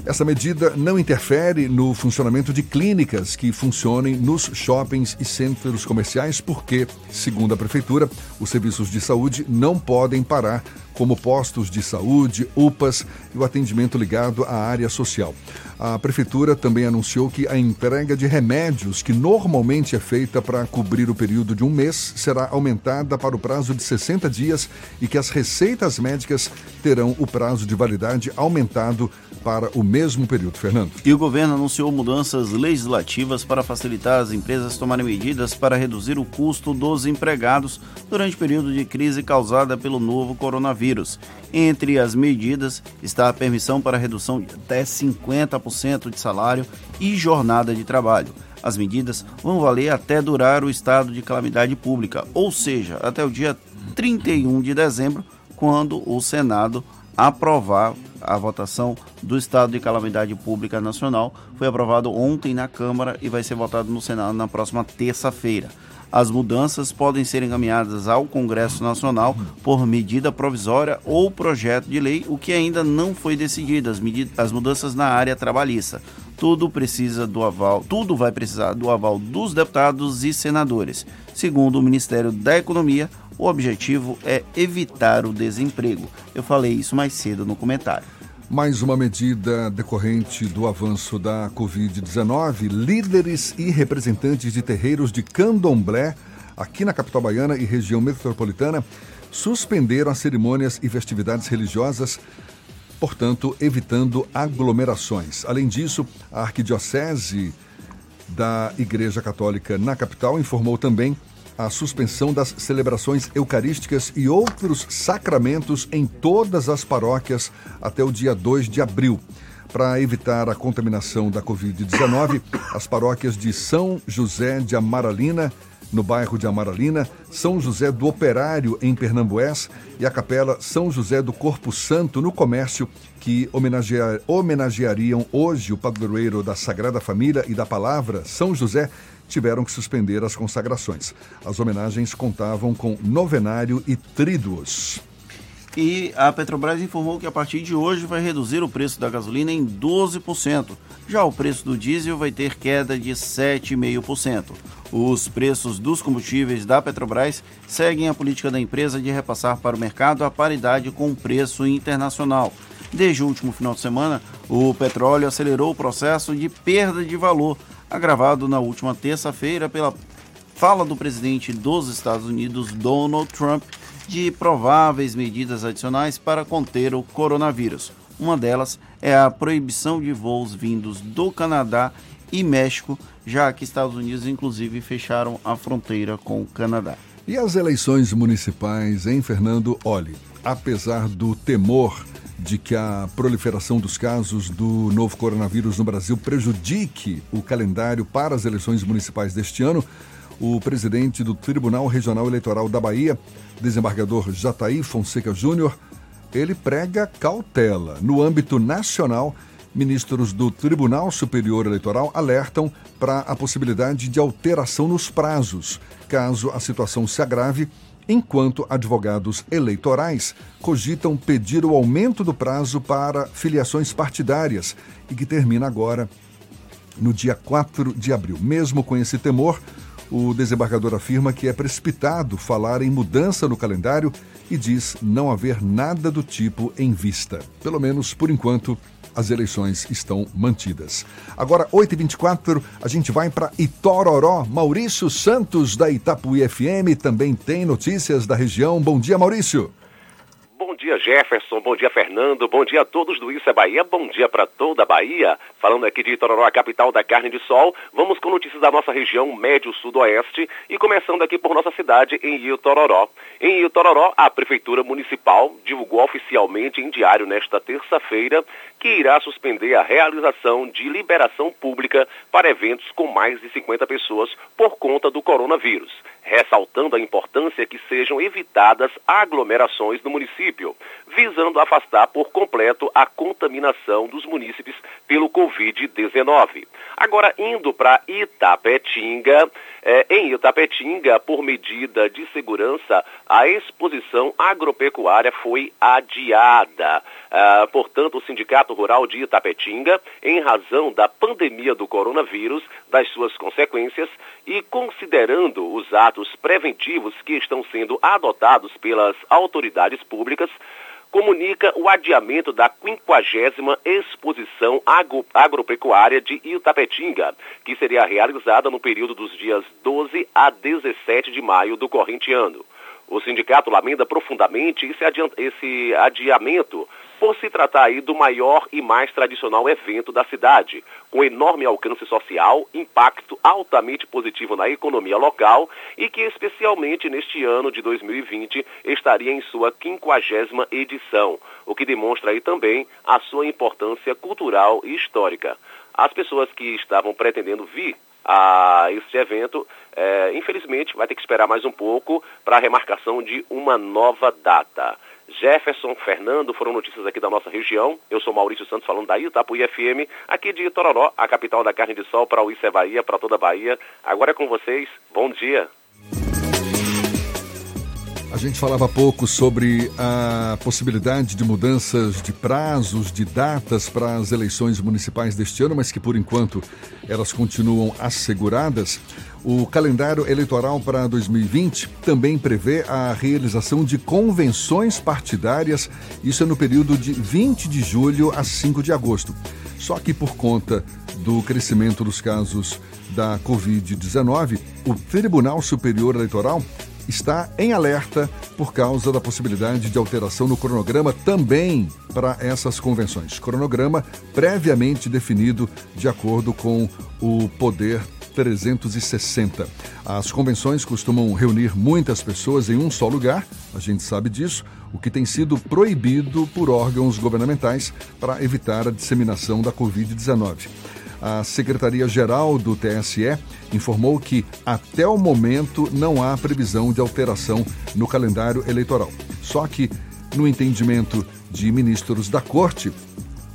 Essa medida não interfere no funcionamento de clínicas que funcionem nos shoppings e centros comerciais, porque, segundo a Prefeitura, os serviços de saúde não podem parar, como postos de saúde, UPAs e o atendimento ligado à área social. A Prefeitura também anunciou que a entrega de remédios, que normalmente é feita para cobrir o período de um mês, será aumentada para o prazo de 60 dias e que as receitas médicas terão o prazo de validade aumentado para o mesmo período. Fernando. E o governo anunciou mudanças legislativas para facilitar as empresas tomarem medidas para reduzir o custo dos empregados durante o período de crise causada pelo novo coronavírus. Entre as medidas está a permissão para redução de até 50% de salário e jornada de trabalho. As medidas vão valer até durar o estado de calamidade pública, ou seja, até o dia 31 de dezembro, quando o Senado aprovar a votação do estado de calamidade pública nacional. Foi aprovado ontem na Câmara e vai ser votado no Senado na próxima terça-feira. As mudanças podem ser encaminhadas ao Congresso Nacional por medida provisória ou projeto de lei, o que ainda não foi decidido, as, medidas, as mudanças na área trabalhista. Tudo precisa do aval, tudo vai precisar do aval dos deputados e senadores. Segundo o Ministério da Economia, o objetivo é evitar o desemprego. Eu falei isso mais cedo no comentário. Mais uma medida decorrente do avanço da Covid-19. Líderes e representantes de terreiros de candomblé, aqui na capital baiana e região metropolitana, suspenderam as cerimônias e festividades religiosas, portanto, evitando aglomerações. Além disso, a Arquidiocese da Igreja Católica na capital informou também a suspensão das celebrações eucarísticas e outros sacramentos em todas as paróquias até o dia 2 de abril. Para evitar a contaminação da Covid-19, as paróquias de São José de Amaralina, no bairro de Amaralina, São José do Operário, em Pernambués, e a capela São José do Corpo Santo, no Comércio, que homenagear, homenageariam hoje o padroeiro da Sagrada Família e da Palavra, São José, tiveram que suspender as consagrações. As homenagens contavam com novenário e tríduos. E a Petrobras informou que a partir de hoje vai reduzir o preço da gasolina em 12%. Já o preço do diesel vai ter queda de 7,5%. Os preços dos combustíveis da Petrobras seguem a política da empresa de repassar para o mercado a paridade com o preço internacional. Desde o último final de semana, o petróleo acelerou o processo de perda de valor agravado na última terça-feira pela fala do presidente dos Estados Unidos, Donald Trump, de prováveis medidas adicionais para conter o coronavírus. Uma delas é a proibição de voos vindos do Canadá e México, já que Estados Unidos, inclusive, fecharam a fronteira com o Canadá. E as eleições municipais em Fernando, olhe, apesar do temor de que a proliferação dos casos do novo coronavírus no Brasil prejudique o calendário para as eleições municipais deste ano, o presidente do Tribunal Regional Eleitoral da Bahia, desembargador Jataí Fonseca Júnior, ele prega cautela. No âmbito nacional, ministros do Tribunal Superior Eleitoral alertam para a possibilidade de alteração nos prazos, caso a situação se agrave enquanto advogados eleitorais cogitam pedir o aumento do prazo para filiações partidárias e que termina agora no dia 4 de abril. Mesmo com esse temor, o desembargador afirma que é precipitado falar em mudança no calendário e diz não haver nada do tipo em vista. Pelo menos por enquanto, as eleições estão mantidas. Agora, 8h24, a gente vai para Itororó. Maurício Santos, da Itapuí FM, também tem notícias da região. Bom dia, Maurício. Bom dia, Jefferson. Bom dia, Fernando. Bom dia a todos do Isso é Bahia. Bom dia para toda a Bahia. Falando aqui de Itororó, a capital da carne de sol, vamos com notícias da nossa região médio-sudoeste e começando aqui por nossa cidade, em Itororó. Em Itororó, a Prefeitura Municipal divulgou oficialmente em diário nesta terça-feira que irá suspender a realização de liberação pública para eventos com mais de 50 pessoas por conta do coronavírus ressaltando a importância que sejam evitadas aglomerações no município, visando afastar por completo a contaminação dos munícipes pelo Covid-19. Agora, indo para Itapetinga, é, em Itapetinga, por medida de segurança, a exposição agropecuária foi adiada. Ah, portanto, o Sindicato Rural de Itapetinga, em razão da pandemia do coronavírus, das suas consequências e considerando os atos preventivos que estão sendo adotados pelas autoridades públicas, comunica o adiamento da 50 Exposição Agro Agropecuária de Itapetinga, que seria realizada no período dos dias 12 a 17 de maio do corrente ano. O sindicato lamenta profundamente esse, esse adiamento por se tratar aí do maior e mais tradicional evento da cidade, com enorme alcance social, impacto altamente positivo na economia local e que especialmente neste ano de 2020 estaria em sua quinquagésima edição, o que demonstra aí também a sua importância cultural e histórica. As pessoas que estavam pretendendo vir a este evento, é, infelizmente vai ter que esperar mais um pouco para a remarcação de uma nova data. Jefferson, Fernando, foram notícias aqui da nossa região. Eu sou Maurício Santos, falando da Itapuí FM, aqui de Tororó, a capital da carne de sol, para o Isso é Bahia, para toda a Bahia. Agora é com vocês, bom dia. A gente falava pouco sobre a possibilidade de mudanças de prazos, de datas para as eleições municipais deste ano, mas que por enquanto elas continuam asseguradas. O calendário eleitoral para 2020 também prevê a realização de convenções partidárias, isso é no período de 20 de julho a 5 de agosto. Só que por conta do crescimento dos casos da Covid-19, o Tribunal Superior Eleitoral está em alerta por causa da possibilidade de alteração no cronograma também para essas convenções. Cronograma previamente definido de acordo com o Poder 360. As convenções costumam reunir muitas pessoas em um só lugar, a gente sabe disso, o que tem sido proibido por órgãos governamentais para evitar a disseminação da Covid-19 a Secretaria-Geral do TSE informou que, até o momento, não há previsão de alteração no calendário eleitoral. Só que, no entendimento de ministros da Corte,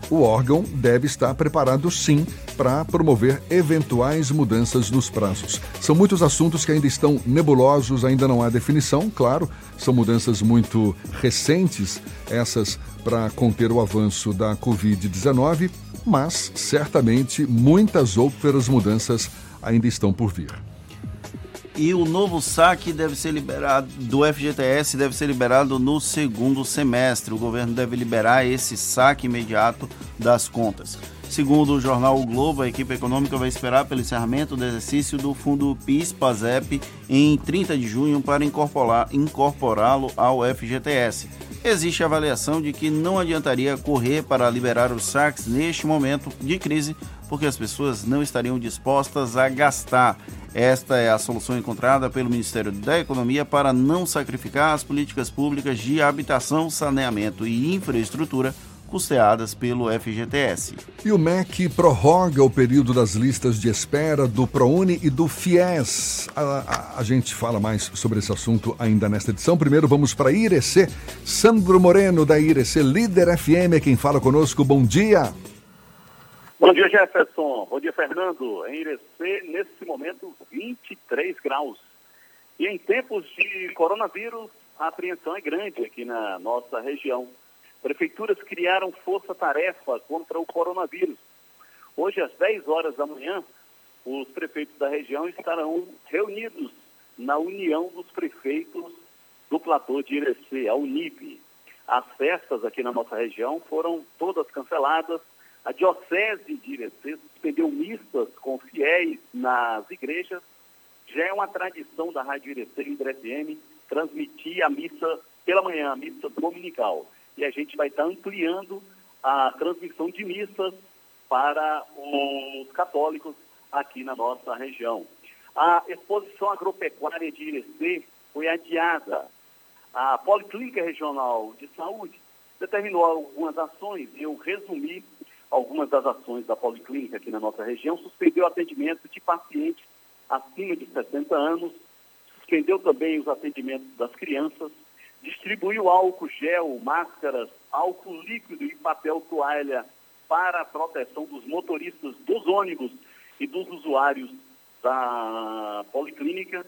o órgão deve estar preparado sim para promover eventuais mudanças nos prazos. São muitos assuntos que ainda estão nebulosos, ainda não há definição, claro, são mudanças muito recentes, essas para conter o avanço da Covid-19 mas certamente muitas outras mudanças ainda estão por vir. E o novo saque deve ser liberado do FGTS deve ser liberado no segundo semestre. O governo deve liberar esse saque imediato das contas. Segundo o jornal o Globo, a equipe econômica vai esperar pelo encerramento do exercício do fundo PIS-PASEP em 30 de junho para incorporá-lo ao FGTS. Existe avaliação de que não adiantaria correr para liberar os saques neste momento de crise, porque as pessoas não estariam dispostas a gastar. Esta é a solução encontrada pelo Ministério da Economia para não sacrificar as políticas públicas de habitação, saneamento e infraestrutura custeadas pelo FGTS. E o MEC prorroga o período das listas de espera do ProUni e do FIES. A, a, a gente fala mais sobre esse assunto ainda nesta edição. Primeiro vamos para Irecê. Sandro Moreno, da Irecê, líder FM, é quem fala conosco. Bom dia. Bom dia, Jefferson. Bom dia, Fernando. Em Irecê, nesse momento, 23 graus. E em tempos de coronavírus, a apreensão é grande aqui na nossa região. Prefeituras criaram força-tarefa contra o coronavírus. Hoje, às 10 horas da manhã, os prefeitos da região estarão reunidos na União dos Prefeitos do Platô de Irecê, a Unip. As festas aqui na nossa região foram todas canceladas. A Diocese de Irecê suspendeu missas com fiéis nas igrejas. Já é uma tradição da Rádio Irecê e do FM transmitir a missa pela manhã, a missa dominical e a gente vai estar ampliando a transmissão de missas para os católicos aqui na nossa região. A exposição agropecuária de Irecê foi adiada. A Policlínica Regional de Saúde determinou algumas ações eu resumi algumas das ações da Policlínica aqui na nossa região. Suspendeu o atendimento de pacientes acima de 60 anos, suspendeu também os atendimentos das crianças, distribuiu álcool gel, máscaras, álcool líquido e papel toalha para a proteção dos motoristas dos ônibus e dos usuários da policlínica.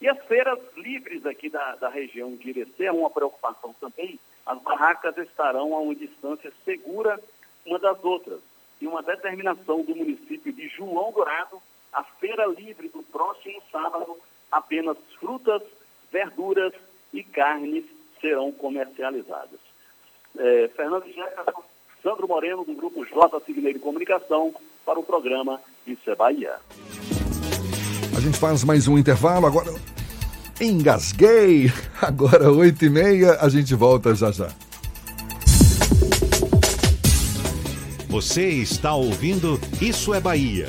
E as feiras livres aqui da, da região de Irecê é uma preocupação também. As barracas estarão a uma distância segura uma das outras. E uma determinação do município de João Dourado, a feira livre do próximo sábado, apenas frutas, verduras e carnes serão comercializadas. É, Fernando Jefferson, Sandro Moreno, do Grupo J. Signeiro Comunicação, para o programa Isso é Bahia. A gente faz mais um intervalo agora. Engasguei! <laughs> Agora, oito e meia, a gente volta já já. Você está ouvindo Isso é Bahia.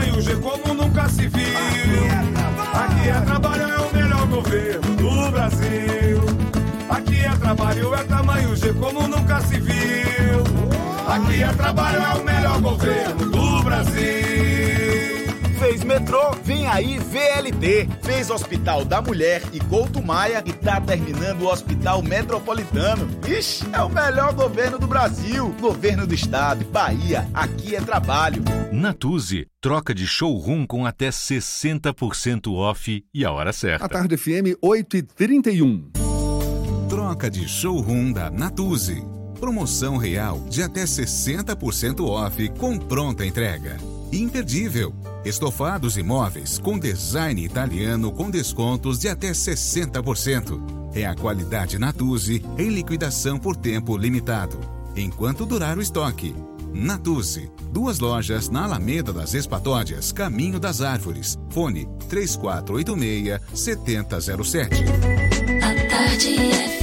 G como nunca se viu. Aqui é trabalho, é o melhor governo do Brasil. Aqui é trabalho, é tamanho G como nunca se viu. Aqui é trabalho, é o melhor governo do Brasil. Fez metrô, vem aí VLT. Fez Hospital da Mulher e Couto Maia e tá terminando o Hospital Metropolitano. Ixi, é o melhor governo do Brasil. Governo do Estado, Bahia, aqui é trabalho. Natuse, troca de showroom com até 60% off e a hora certa. A tarde FM 8 e 31. Troca de showroom da Natuse. Promoção real de até 60% off com pronta entrega. Imperdível. Estofados e móveis com design italiano com descontos de até 60%. É a qualidade Natuzzi em liquidação por tempo limitado, enquanto durar o estoque. Natuzzi, duas lojas na Alameda das Espatódias, Caminho das Árvores. Fone 3486 7007. A tarde FM.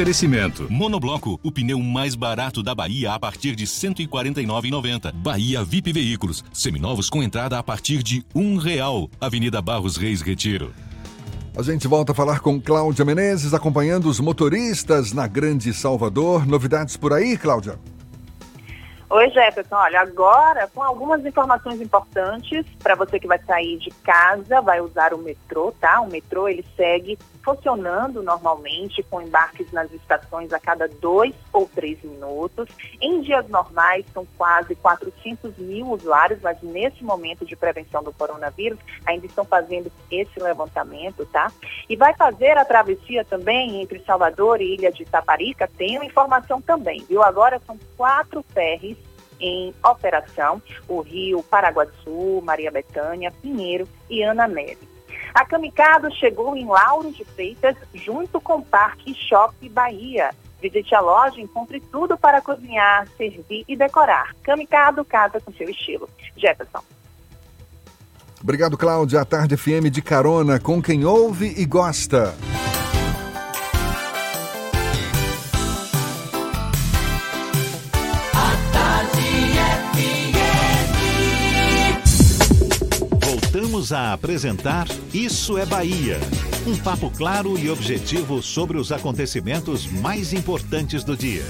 Oferecimento. Monobloco, o pneu mais barato da Bahia a partir de R$ 149,90. Bahia VIP Veículos, seminovos com entrada a partir de um real. Avenida Barros Reis Retiro. A gente volta a falar com Cláudia Menezes, acompanhando os motoristas na Grande Salvador. Novidades por aí, Cláudia? Oi, Jefferson. Olha, agora com algumas informações importantes para você que vai sair de casa, vai usar o metrô, tá? O metrô ele segue funcionando normalmente com embarques nas estações a cada dois ou três minutos. Em dias normais são quase 400 mil usuários, mas nesse momento de prevenção do coronavírus ainda estão fazendo esse levantamento, tá? E vai fazer a travessia também entre Salvador e Ilha de Itaparica. Uma informação também, viu? Agora são quatro ferries em operação, o Rio Paraguaçu, Maria Bethânia, Pinheiro e Ana Neve. A Camicado chegou em Lauro de Freitas, junto com o Parque Shopping Bahia. Visite a loja e encontre tudo para cozinhar, servir e decorar. Camicado, casa com seu estilo. Jefferson. Obrigado, Cláudia. A Tarde FM de carona com quem ouve e gosta. Voltamos a apresentar Isso é Bahia. Um papo claro e objetivo sobre os acontecimentos mais importantes do dia.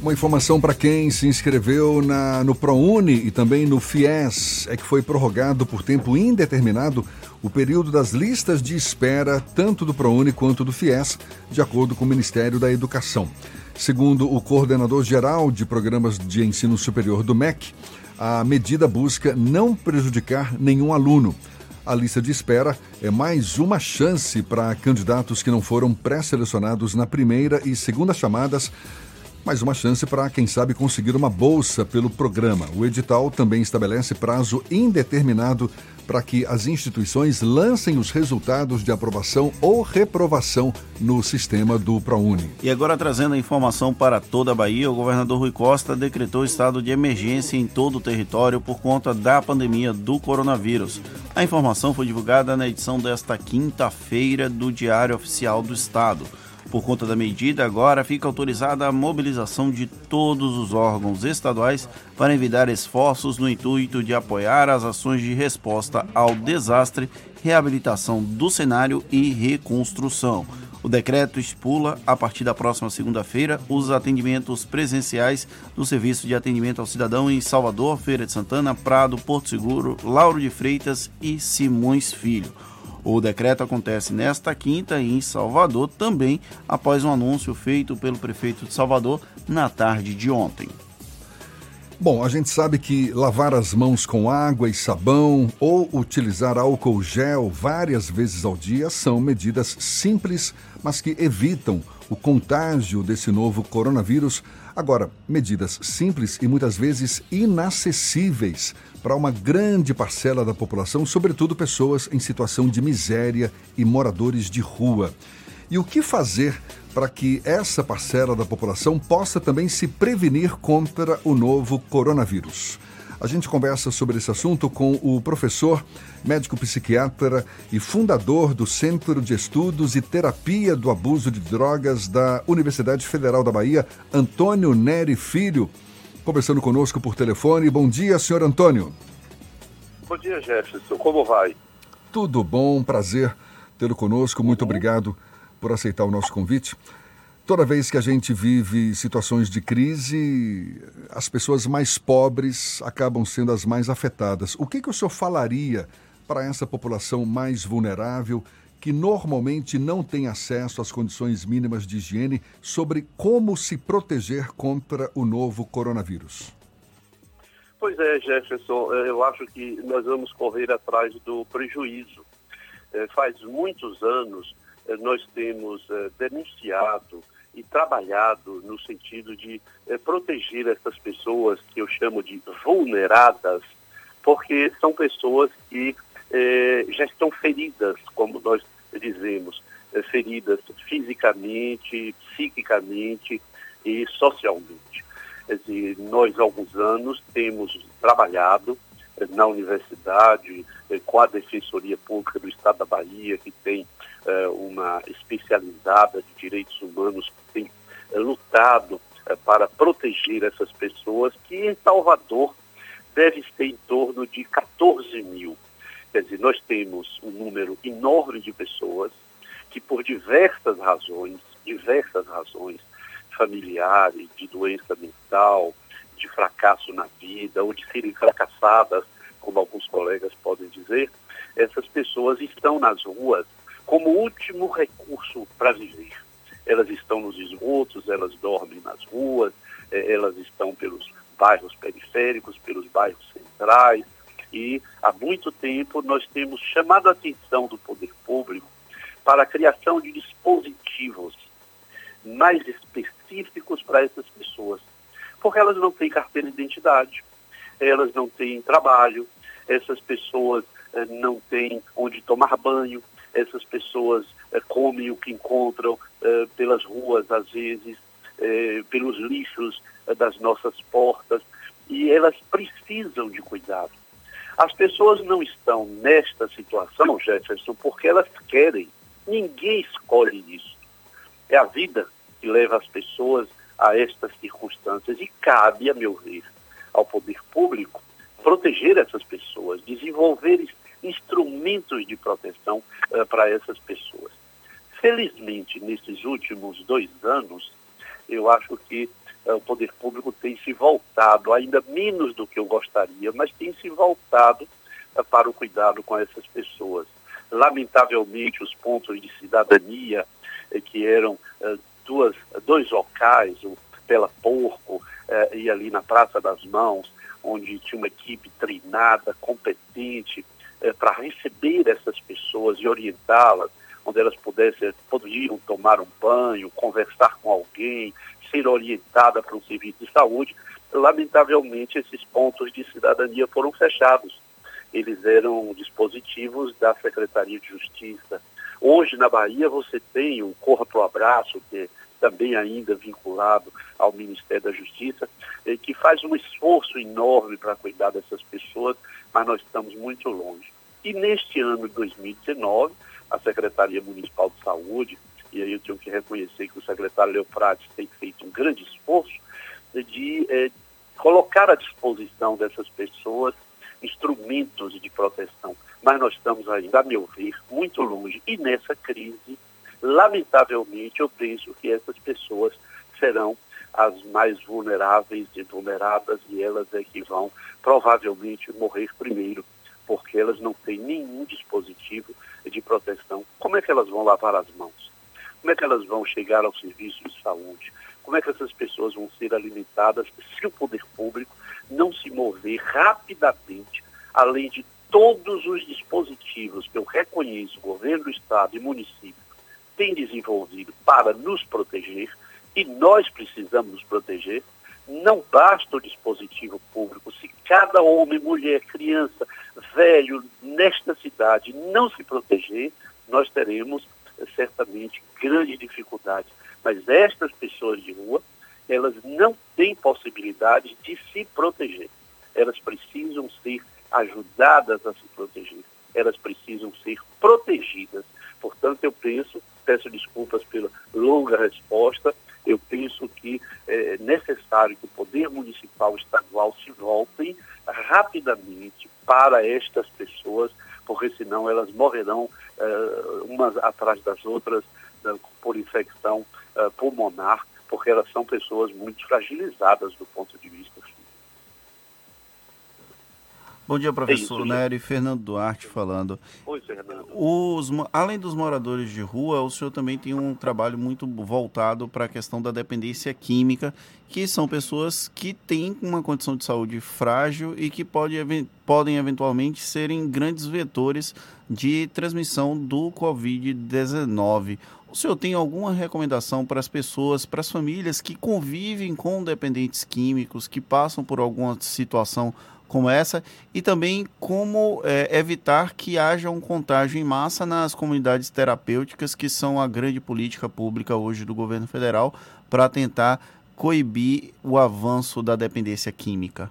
Uma informação para quem se inscreveu na, no ProUni e também no FIES é que foi prorrogado por tempo indeterminado o período das listas de espera, tanto do ProUni quanto do FIES, de acordo com o Ministério da Educação. Segundo o coordenador geral de programas de ensino superior do MEC, a medida busca não prejudicar nenhum aluno. A lista de espera é mais uma chance para candidatos que não foram pré-selecionados na primeira e segunda chamadas mais uma chance para, quem sabe, conseguir uma bolsa pelo programa. O edital também estabelece prazo indeterminado para que as instituições lancem os resultados de aprovação ou reprovação no sistema do ProUni. E agora trazendo a informação para toda a Bahia, o governador Rui Costa decretou estado de emergência em todo o território por conta da pandemia do coronavírus. A informação foi divulgada na edição desta quinta-feira do Diário Oficial do Estado. Por conta da medida, agora fica autorizada a mobilização de todos os órgãos estaduais para evitar esforços no intuito de apoiar as ações de resposta ao desastre, reabilitação do cenário e reconstrução. O decreto estipula, a partir da próxima segunda-feira, os atendimentos presenciais do Serviço de Atendimento ao Cidadão em Salvador, Feira de Santana, Prado, Porto Seguro, Lauro de Freitas e Simões Filho. O decreto acontece nesta quinta em Salvador, também após um anúncio feito pelo prefeito de Salvador na tarde de ontem. Bom, a gente sabe que lavar as mãos com água e sabão ou utilizar álcool gel várias vezes ao dia são medidas simples, mas que evitam o contágio desse novo coronavírus. Agora, medidas simples e muitas vezes inacessíveis para uma grande parcela da população, sobretudo pessoas em situação de miséria e moradores de rua. E o que fazer para que essa parcela da população possa também se prevenir contra o novo coronavírus? A gente conversa sobre esse assunto com o professor, médico psiquiatra e fundador do Centro de Estudos e Terapia do Abuso de Drogas da Universidade Federal da Bahia, Antônio Neri Filho, conversando conosco por telefone. Bom dia, senhor Antônio. Bom dia, Jefferson. Como vai? Tudo bom, prazer tê-lo conosco. Muito obrigado por aceitar o nosso convite. Toda vez que a gente vive situações de crise, as pessoas mais pobres acabam sendo as mais afetadas. O que, que o senhor falaria para essa população mais vulnerável que normalmente não tem acesso às condições mínimas de higiene sobre como se proteger contra o novo coronavírus? Pois é, Jefferson, eu acho que nós vamos correr atrás do prejuízo. É, faz muitos anos nós temos é, denunciado e trabalhado no sentido de proteger essas pessoas que eu chamo de vulneradas, porque são pessoas que já estão feridas, como nós dizemos, feridas fisicamente, psiquicamente e socialmente. Nós há alguns anos temos trabalhado na universidade, com a Defensoria Pública do Estado da Bahia, que tem uma especializada de direitos humanos, que tem lutado para proteger essas pessoas, que em Salvador deve ser em torno de 14 mil. Quer dizer, nós temos um número enorme de pessoas que, por diversas razões, diversas razões, familiares, de doença mental, de fracasso na vida ou de serem fracassadas, como alguns colegas podem dizer, essas pessoas estão nas ruas como último recurso para viver. Elas estão nos esgotos, elas dormem nas ruas, eh, elas estão pelos bairros periféricos, pelos bairros centrais, e há muito tempo nós temos chamado a atenção do poder público para a criação de dispositivos mais específicos para essas pessoas, porque elas não têm carteira de identidade, elas não têm trabalho, essas pessoas eh, não têm onde tomar banho, essas pessoas eh, comem o que encontram eh, pelas ruas, às vezes, eh, pelos lixos das nossas portas, e elas precisam de cuidado. As pessoas não estão nesta situação, Jefferson, porque elas querem. Ninguém escolhe isso. É a vida que leva as pessoas a estas circunstâncias e cabe, a meu ver, ao poder público proteger essas pessoas, desenvolver instrumentos de proteção uh, para essas pessoas. Felizmente, nesses últimos dois anos, eu acho que uh, o poder público tem se voltado, ainda menos do que eu gostaria, mas tem se voltado uh, para o cuidado com essas pessoas. Lamentavelmente, os pontos de cidadania, eh, que eram duas, dois locais, o Pela Porco e ali na Praça das Mãos, onde tinha uma equipe treinada, competente, para receber essas pessoas e orientá-las, onde elas pudessem, poderiam tomar um banho, conversar com alguém, ser orientada para um serviço de saúde. Lamentavelmente, esses pontos de cidadania foram fechados. Eles eram dispositivos da Secretaria de Justiça. Hoje, na Bahia, você tem o Corra para o Abraço, que é também ainda vinculado ao Ministério da Justiça, eh, que faz um esforço enorme para cuidar dessas pessoas, mas nós estamos muito longe. E neste ano de 2019, a Secretaria Municipal de Saúde, e aí eu tenho que reconhecer que o secretário Leofrades tem feito um grande esforço de eh, colocar à disposição dessas pessoas instrumentos de proteção. Mas nós estamos ainda, a meu ver, muito longe. E nessa crise, lamentavelmente, eu penso que essas pessoas serão as mais vulneráveis e vulneradas e elas é que vão provavelmente morrer primeiro, porque elas não têm nenhum dispositivo de proteção. Como é que elas vão lavar as mãos? Como é que elas vão chegar ao serviço de saúde? Como é que essas pessoas vão ser alimentadas se o poder público não se mover rapidamente, além de todos os dispositivos que eu reconheço, governo do Estado e município têm desenvolvido para nos proteger, e nós precisamos nos proteger, não basta o dispositivo público. Se cada homem, mulher, criança, velho nesta cidade não se proteger, nós teremos certamente grandes dificuldades. Mas estas pessoas de rua, elas não têm possibilidade de se proteger. Elas precisam ser ajudadas a se proteger. Elas precisam ser protegidas. Portanto, eu penso, peço desculpas pela longa resposta, eu penso que é necessário que o poder municipal e estadual se voltem rapidamente para estas pessoas, porque senão elas morrerão uh, umas atrás das outras uh, por infecção uh, pulmonar, porque elas são pessoas muito fragilizadas do ponto de vista. Bom dia, professor é Nery. Fernando Duarte falando. Oi, Fernando. Os, além dos moradores de rua, o senhor também tem um trabalho muito voltado para a questão da dependência química, que são pessoas que têm uma condição de saúde frágil e que pode, podem eventualmente serem grandes vetores de transmissão do Covid-19. O senhor tem alguma recomendação para as pessoas, para as famílias que convivem com dependentes químicos, que passam por alguma situação como essa e também como é, evitar que haja um contágio em massa nas comunidades terapêuticas, que são a grande política pública hoje do governo federal para tentar coibir o avanço da dependência química?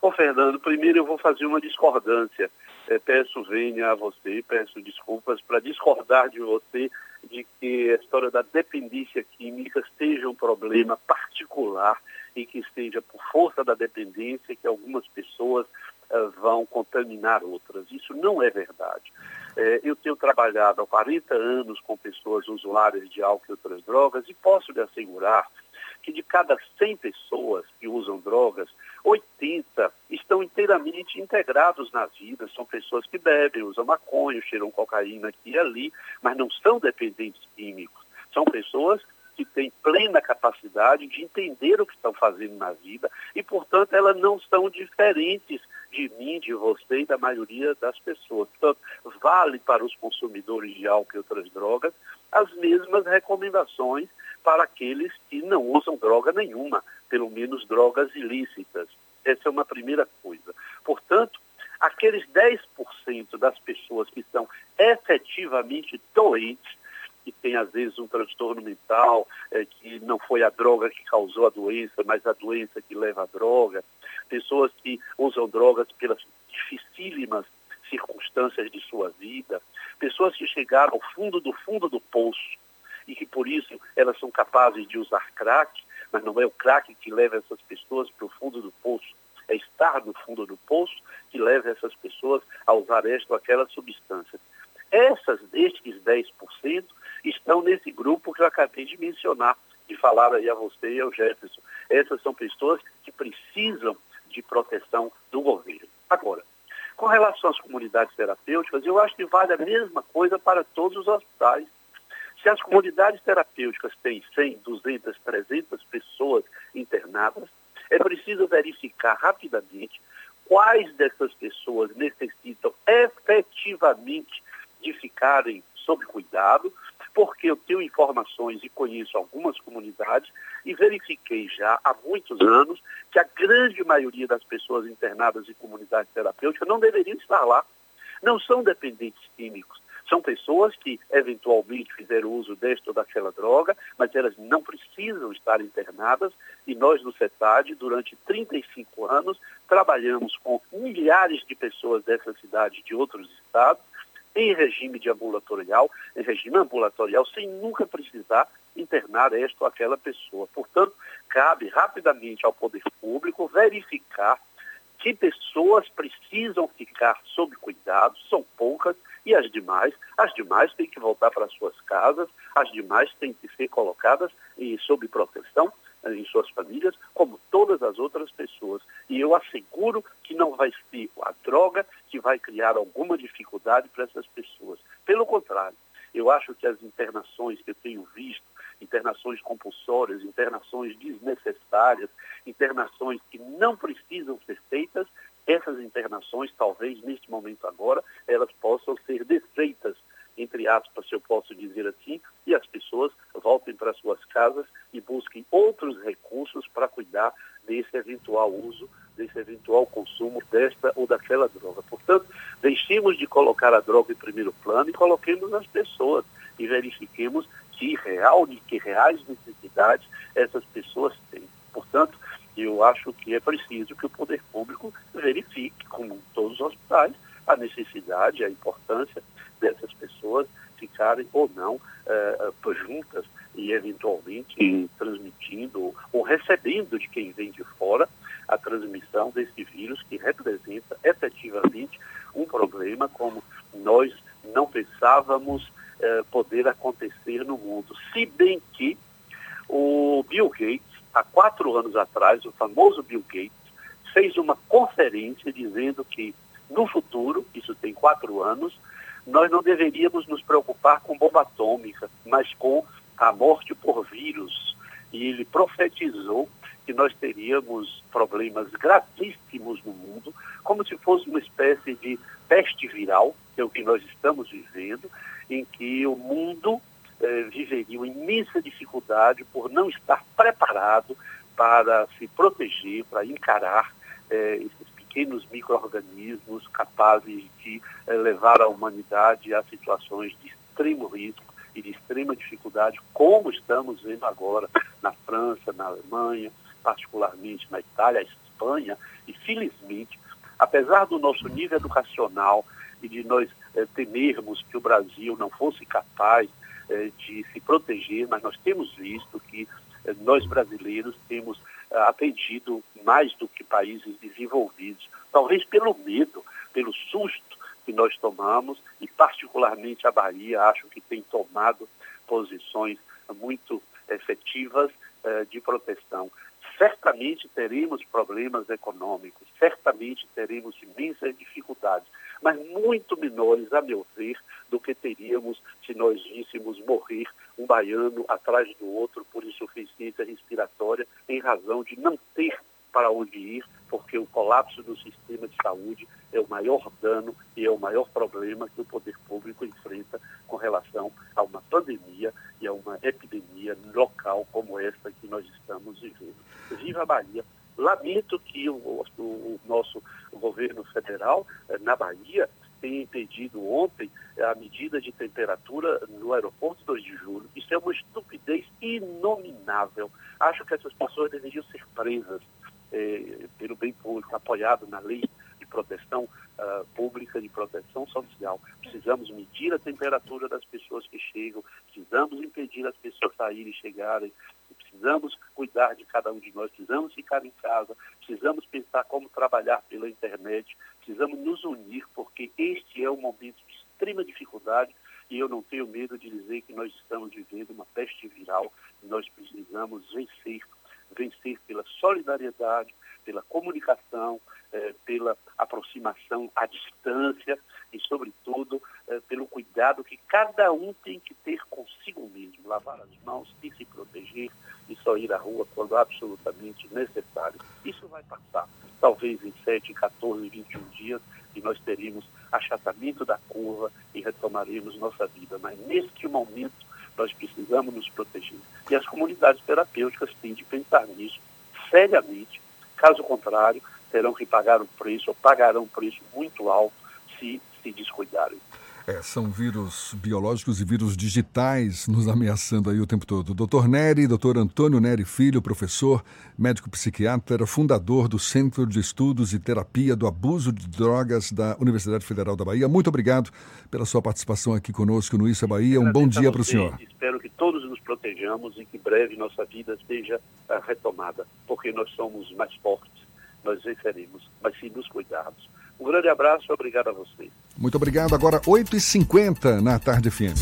Ô Fernando, primeiro eu vou fazer uma discordância. É, peço venha a você, peço desculpas para discordar de você de que a história da dependência química seja um problema particular e que esteja por força da dependência que algumas pessoas eh, vão contaminar outras. Isso não é verdade. Eh, eu tenho trabalhado há 40 anos com pessoas usuárias de álcool e outras drogas e posso lhe assegurar que de cada 100 pessoas que usam drogas, 80 estão inteiramente integrados na vida. São pessoas que bebem, usam maconha, cheiram cocaína aqui e ali, mas não são dependentes químicos. São pessoas que têm plena capacidade de entender o que estão fazendo na vida e, portanto, elas não são diferentes de mim, de você e da maioria das pessoas. Portanto, vale para os consumidores de álcool e outras drogas as mesmas recomendações para aqueles que não usam droga nenhuma, pelo menos drogas ilícitas. Essa é uma primeira coisa. Portanto, aqueles 10% das pessoas que são efetivamente doentes, que tem às vezes um transtorno mental, é, que não foi a droga que causou a doença, mas a doença que leva à droga, pessoas que usam drogas pelas dificílimas circunstâncias de sua vida, pessoas que chegaram ao fundo do fundo do poço e que por isso elas são capazes de usar crack, mas não é o crack que leva essas pessoas para o fundo do poço, é estar no fundo do poço que leva essas pessoas a usar esta ou aquela substância. Essas, estes 10%, estão nesse grupo que eu acabei de mencionar, de falar aí a você e ao Jefferson. Essas são pessoas que precisam de proteção do governo. Agora, com relação às comunidades terapêuticas, eu acho que vale a mesma coisa para todos os hospitais. Se as comunidades terapêuticas têm 100, 200, 300 pessoas internadas, é preciso verificar rapidamente quais dessas pessoas necessitam efetivamente de ficarem sob cuidado, porque eu tenho informações e conheço algumas comunidades e verifiquei já há muitos anos que a grande maioria das pessoas internadas em comunidades terapêuticas não deveriam estar lá. Não são dependentes químicos. São pessoas que eventualmente fizeram uso desta ou daquela droga, mas elas não precisam estar internadas e nós no CETAD, durante 35 anos, trabalhamos com milhares de pessoas dessa cidade e de outros estados em regime de ambulatorial, em regime ambulatorial, sem nunca precisar internar esta ou aquela pessoa. Portanto, cabe rapidamente ao poder público verificar que pessoas precisam ficar sob cuidado, são poucas, e as demais, as demais têm que voltar para suas casas, as demais têm que ser colocadas em, sob proteção em suas famílias, como todas as outras pessoas. E eu asseguro que não vai ser a droga que vai criar alguma dificuldade para essas pessoas. Pelo contrário, eu acho que as internações que eu tenho visto, internações compulsórias, internações desnecessárias, internações que não precisam ser feitas, essas internações, talvez neste momento agora, elas possam ser desfeitas entre aspas, se eu posso dizer assim, e as pessoas voltem para suas casas e busquem outros recursos para cuidar desse eventual uso, desse eventual consumo desta ou daquela droga. Portanto, deixemos de colocar a droga em primeiro plano e coloquemos as pessoas e verifiquemos que, real, que reais necessidades essas pessoas têm. Portanto, eu acho que é preciso que o poder público verifique, como todos os hospitais, a necessidade, a importância dessas pessoas ficarem ou não uh, juntas e eventualmente transmitindo ou recebendo de quem vem de fora a transmissão desse vírus que representa efetivamente um problema como nós não pensávamos uh, poder acontecer no mundo. Se bem que o Bill Gates, há quatro anos atrás, o famoso Bill Gates, fez uma conferência dizendo que no futuro, isso tem quatro anos, nós não deveríamos nos preocupar com bomba atômica, mas com a morte por vírus. E ele profetizou que nós teríamos problemas gravíssimos no mundo, como se fosse uma espécie de peste viral, que é o que nós estamos vivendo, em que o mundo eh, viveria uma imensa dificuldade por não estar preparado para se proteger, para encarar eh, esses pequenos micro-organismos capazes de eh, levar a humanidade a situações de extremo risco e de extrema dificuldade, como estamos vendo agora na França, na Alemanha, particularmente na Itália, Espanha, e felizmente, apesar do nosso nível educacional e de nós eh, temermos que o Brasil não fosse capaz eh, de se proteger, mas nós temos visto que nós brasileiros temos eh, atendido mais do que países desenvolvidos, talvez pelo medo, pelo susto que nós tomamos e particularmente a Bahia acho que tem tomado posições muito efetivas eh, de proteção. Certamente teremos problemas econômicos, certamente teremos imensas dificuldades, mas muito menores, a meu ver, do que teríamos se nós víssemos morrer um baiano atrás do outro por insuficiência respiratória em razão de não ter para onde ir, porque o colapso do sistema de saúde é o maior dano e é o maior problema que o poder público enfrenta com relação a uma pandemia e a uma epidemia local como esta que nós estamos vivendo. Viva a Bahia! Lamento que o, o, nosso governo federal, eh, na Bahia, tenha impedido ontem a medida de temperatura no aeroporto 2 de julho. Isso é uma estupidez inominável. Acho que essas pessoas deveriam ser presas eh, pelo bem público, apoiado na lei de proteção uh, pública, de proteção social. Precisamos medir a temperatura das pessoas que chegam, precisamos impedir as pessoas saírem e chegarem, precisamos cuidar de cada um de nós, precisamos ficar em casa, precisamos pensar como trabalhar pela internet, precisamos nos unir, porque este é um momento de extrema dificuldade e eu não tenho medo de dizer que nós estamos vivendo uma peste viral e nós precisamos vencer vencer pela solidariedade, pela comunicação, eh, pela aproximação à distância e, sobretudo, eh, pelo cuidado que cada um tem que ter consigo mesmo, lavar as mãos e se proteger e só ir à rua quando absolutamente necessário. Isso vai passar, talvez em 7, 14, 21 dias, e nós teríamos achatamento da curva e retomaremos nossa vida. Mas neste momento nós precisamos nos proteger. E as comunidades terapêuticas têm de pensar nisso seriamente. Caso contrário, terão que pagar um preço, ou pagarão um preço muito alto se se descuidarem. É, são vírus biológicos e vírus digitais nos ameaçando aí o tempo todo. Doutor Neri, doutor Antônio Neri Filho, professor, médico psiquiatra, fundador do Centro de Estudos e Terapia do Abuso de Drogas da Universidade Federal da Bahia. Muito obrigado pela sua participação aqui conosco no Isso é Bahia. Um bom dia para o senhor. Espero que todos nos protejamos e que breve nossa vida seja uh, retomada, porque nós somos mais fortes, nós venceremos, mas se nos cuidarmos. Um grande abraço e obrigado a você. Muito obrigado. Agora, 8h50 na Tarde FM.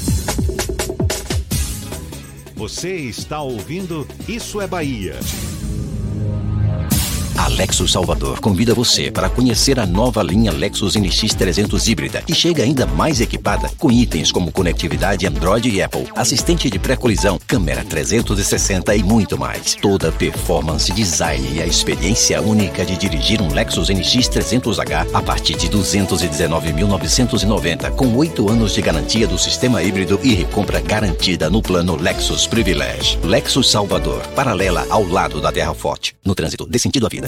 Você está ouvindo Isso é Bahia. A Lexus Salvador convida você para conhecer a nova linha Lexus NX 300 híbrida e chega ainda mais equipada com itens como conectividade Android e Apple, assistente de pré-colisão, câmera 360 e muito mais. Toda performance, design e a experiência única de dirigir um Lexus NX 300H a partir de 219.990 com 8 anos de garantia do sistema híbrido e recompra garantida no plano Lexus Privilege. Lexus Salvador, paralela ao lado da Terra Forte. No trânsito, dê sentido à vida.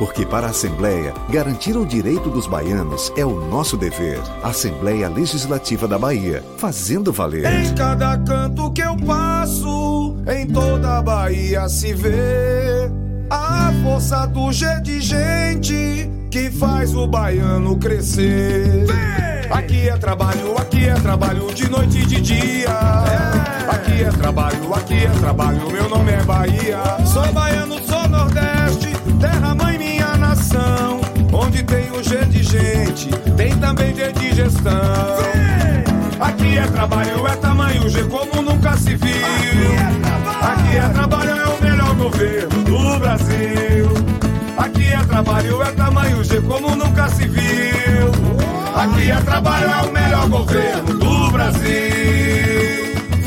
Porque para a Assembleia, garantir o direito dos baianos é o nosso dever. Assembleia Legislativa da Bahia, fazendo valer. Em cada canto que eu passo, em toda a Bahia se vê a força do G de gente que faz o baiano crescer. Aqui é trabalho, aqui é trabalho de noite e de dia. Aqui é trabalho, aqui é trabalho, meu nome é Bahia. Sou baiano, sou Nordeste, Tem o G de gente, tem também G de gestão. Aqui é trabalho, é tamanho G como nunca se viu. Aqui é trabalho, é o melhor governo do Brasil. Aqui é trabalho, é tamanho G como nunca se viu. Aqui é trabalho, é o melhor governo do Brasil.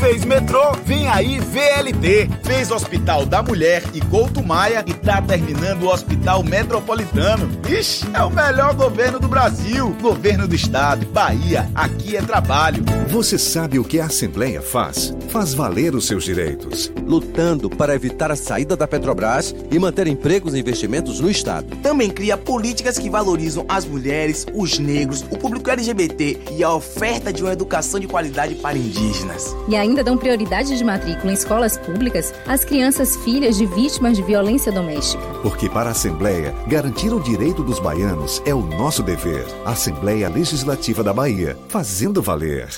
Fez metrô, vem aí VLT. Fez Hospital da Mulher e Couto Maia e tá terminando o Hospital Metropolitano. Ixi, é o melhor governo do Brasil. Governo do Estado, Bahia, aqui é trabalho. Você sabe o que a Assembleia faz? Faz valer os seus direitos. Lutando para evitar a saída da Petrobras e manter empregos e investimentos no Estado. Também cria políticas que valorizam as mulheres, os negros, o público LGBT e a oferta de uma educação de qualidade para indígenas. E ainda dão prioridade de matrícula em escolas públicas às crianças filhas de vítimas de violência doméstica. Porque para a Assembleia, garantir o direito dos baianos é o nosso dever. Assembleia Legislativa da Bahia, fazendo valer.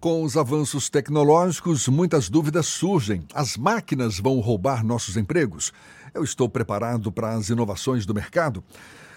Com os avanços tecnológicos, muitas dúvidas surgem. As máquinas vão roubar nossos empregos? Eu estou preparado para as inovações do mercado?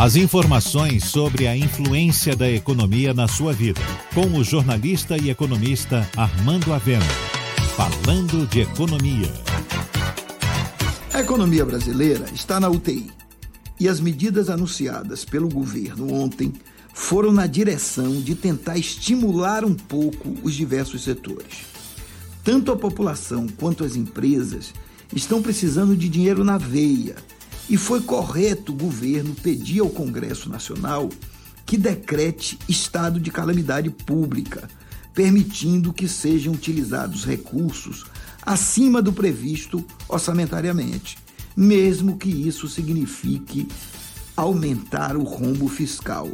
As informações sobre a influência da economia na sua vida, com o jornalista e economista Armando Avena. Falando de economia. A economia brasileira está na UTI e as medidas anunciadas pelo governo ontem foram na direção de tentar estimular um pouco os diversos setores. Tanto a população quanto as empresas estão precisando de dinheiro na veia e foi correto o governo pedir ao Congresso Nacional que decrete estado de calamidade pública, permitindo que sejam utilizados recursos acima do previsto orçamentariamente, mesmo que isso signifique aumentar o rombo fiscal.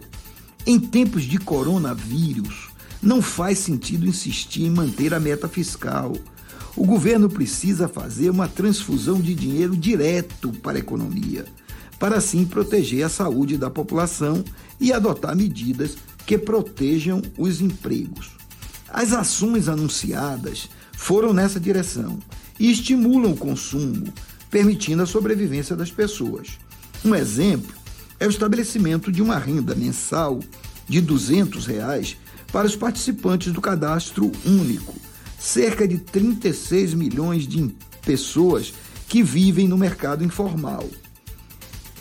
Em tempos de coronavírus, não faz sentido insistir em manter a meta fiscal o governo precisa fazer uma transfusão de dinheiro direto para a economia, para assim proteger a saúde da população e adotar medidas que protejam os empregos. As ações anunciadas foram nessa direção e estimulam o consumo, permitindo a sobrevivência das pessoas. Um exemplo é o estabelecimento de uma renda mensal de 200 reais para os participantes do cadastro único cerca de 36 milhões de pessoas que vivem no mercado informal.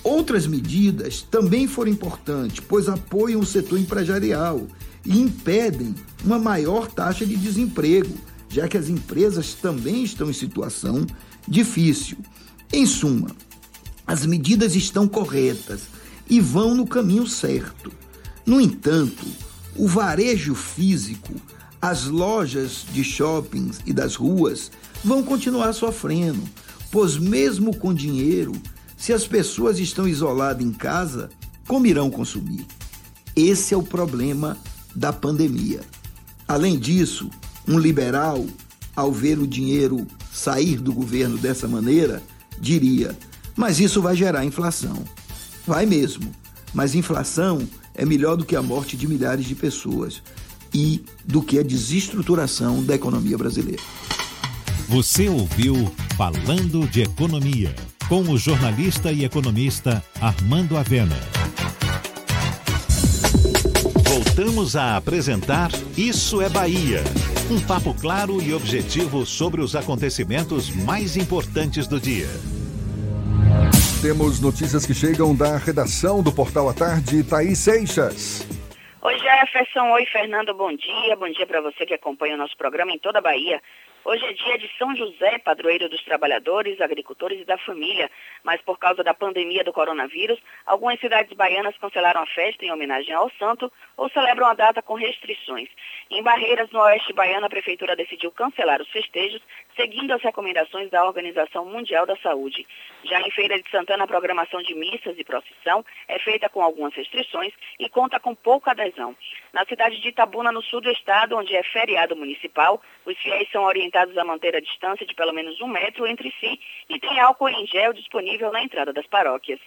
Outras medidas também foram importantes, pois apoiam o setor empresarial e impedem uma maior taxa de desemprego, já que as empresas também estão em situação difícil. Em suma, as medidas estão corretas e vão no caminho certo. No entanto, o varejo físico as lojas de shoppings e das ruas vão continuar sofrendo, pois, mesmo com dinheiro, se as pessoas estão isoladas em casa, como irão consumir? Esse é o problema da pandemia. Além disso, um liberal, ao ver o dinheiro sair do governo dessa maneira, diria: mas isso vai gerar inflação. Vai mesmo, mas inflação é melhor do que a morte de milhares de pessoas e do que a desestruturação da economia brasileira. Você ouviu Falando de Economia, com o jornalista e economista Armando Avena. Voltamos a apresentar Isso é Bahia. Um papo claro e objetivo sobre os acontecimentos mais importantes do dia. Temos notícias que chegam da redação do Portal à Tarde, Thaís Seixas. Oi Jefferson, oi Fernando, bom dia. Bom dia para você que acompanha o nosso programa em toda a Bahia. Hoje é dia de São José, padroeiro dos trabalhadores, agricultores e da família, mas por causa da pandemia do coronavírus, algumas cidades baianas cancelaram a festa em homenagem ao santo ou celebram a data com restrições. Em Barreiras, no oeste baiano, a prefeitura decidiu cancelar os festejos, seguindo as recomendações da Organização Mundial da Saúde. Já em Feira de Santana, a programação de missas e procissão é feita com algumas restrições e conta com pouca adesão. Na cidade de Itabuna, no sul do estado, onde é feriado municipal, os fiéis são orientados orientados a manter a distância de pelo menos um metro entre si e tem álcool em gel disponível na entrada das paróquias.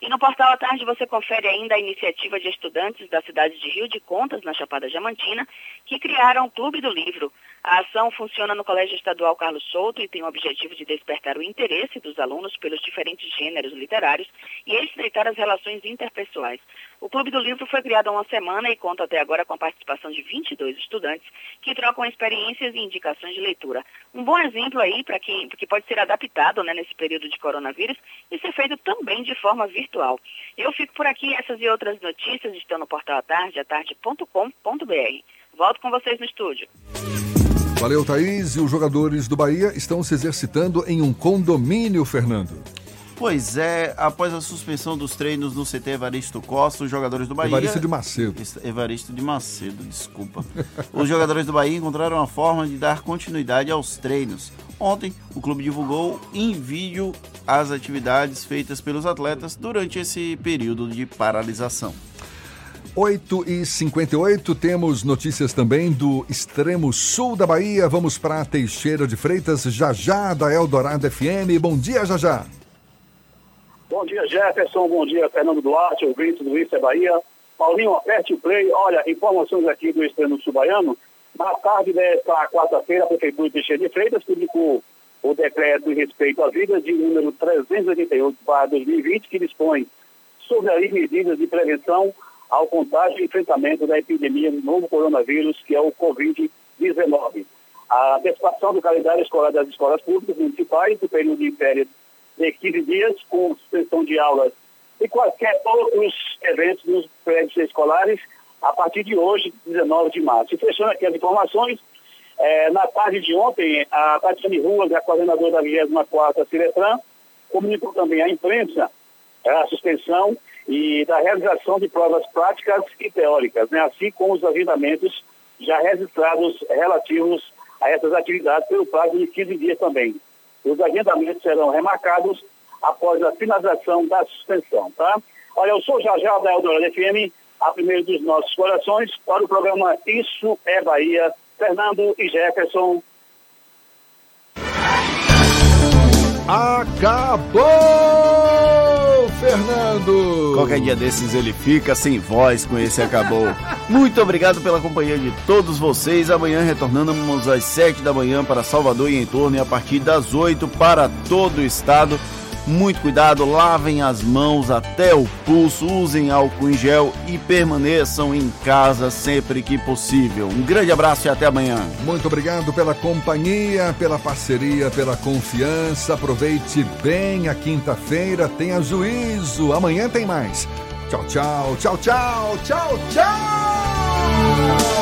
E no portal à tarde você confere ainda a iniciativa de estudantes da cidade de Rio de Contas, na Chapada Diamantina, que criaram o Clube do Livro. A ação funciona no Colégio Estadual Carlos Souto e tem o objetivo de despertar o interesse dos alunos pelos diferentes gêneros literários e estreitar as relações interpessoais. O Clube do Livro foi criado há uma semana e conta até agora com a participação de 22 estudantes que trocam experiências e indicações de leitura. Um bom exemplo aí para quem que pode ser adaptado né, nesse período de coronavírus e ser feito também de forma virtual. Eu fico por aqui, essas e outras notícias estão no portal atarde, atarde.com.br. Volto com vocês no estúdio. Valeu, Thaís. E os jogadores do Bahia estão se exercitando em um condomínio, Fernando. Pois é, após a suspensão dos treinos no CT Evaristo Costa, os jogadores do Bahia. Evaristo de Macedo. Evaristo de Macedo, desculpa. <laughs> os jogadores do Bahia encontraram uma forma de dar continuidade aos treinos. Ontem, o clube divulgou em vídeo as atividades feitas pelos atletas durante esse período de paralisação. 8 e 58 temos notícias também do extremo sul da Bahia. Vamos para Teixeira de Freitas, já já da Eldorado FM. Bom dia, já já. Bom dia, Jefferson. Bom dia, Fernando Duarte, ouvinte do Isso é Bahia. Paulinho, aperte o play. Olha, informações aqui do extremo sul baiano. Na tarde desta quarta-feira, a Prefeitura de Teixeira de Freitas publicou o decreto em respeito à vida de número 388 para 2020, que dispõe sobre as medidas de prevenção ao contágio e enfrentamento da epidemia do novo coronavírus, que é o Covid-19. A antecipação do calendário escolar das escolas públicas municipais do período de férias de 15 dias, com suspensão de aulas e quaisquer outros eventos nos prédios escolares a partir de hoje, 19 de março. E fechando aqui as informações, é, na tarde de ontem, a Tatiane Ruas, a coordenadora da 24ª Ciretran, comunicou também à imprensa a suspensão e da realização de provas práticas e teóricas, né, assim como os agendamentos já registrados relativos a essas atividades pelo prazo de 15 dias também. Os agendamentos serão remarcados após a finalização da suspensão, tá? Olha, eu sou Jajá da Eldorado FM, a primeira dos nossos corações, para o programa Isso é Bahia. Fernando e Jefferson, Acabou, Fernando! Qualquer dia desses ele fica sem voz com esse acabou. <laughs> Muito obrigado pela companhia de todos vocês. Amanhã retornamos às 7 da manhã para Salvador e em torno e a partir das 8 para todo o estado. Muito cuidado, lavem as mãos até o pulso, usem álcool em gel e permaneçam em casa sempre que possível. Um grande abraço e até amanhã. Muito obrigado pela companhia, pela parceria, pela confiança. Aproveite bem a quinta-feira, tenha juízo. Amanhã tem mais. Tchau, tchau, tchau, tchau, tchau, tchau.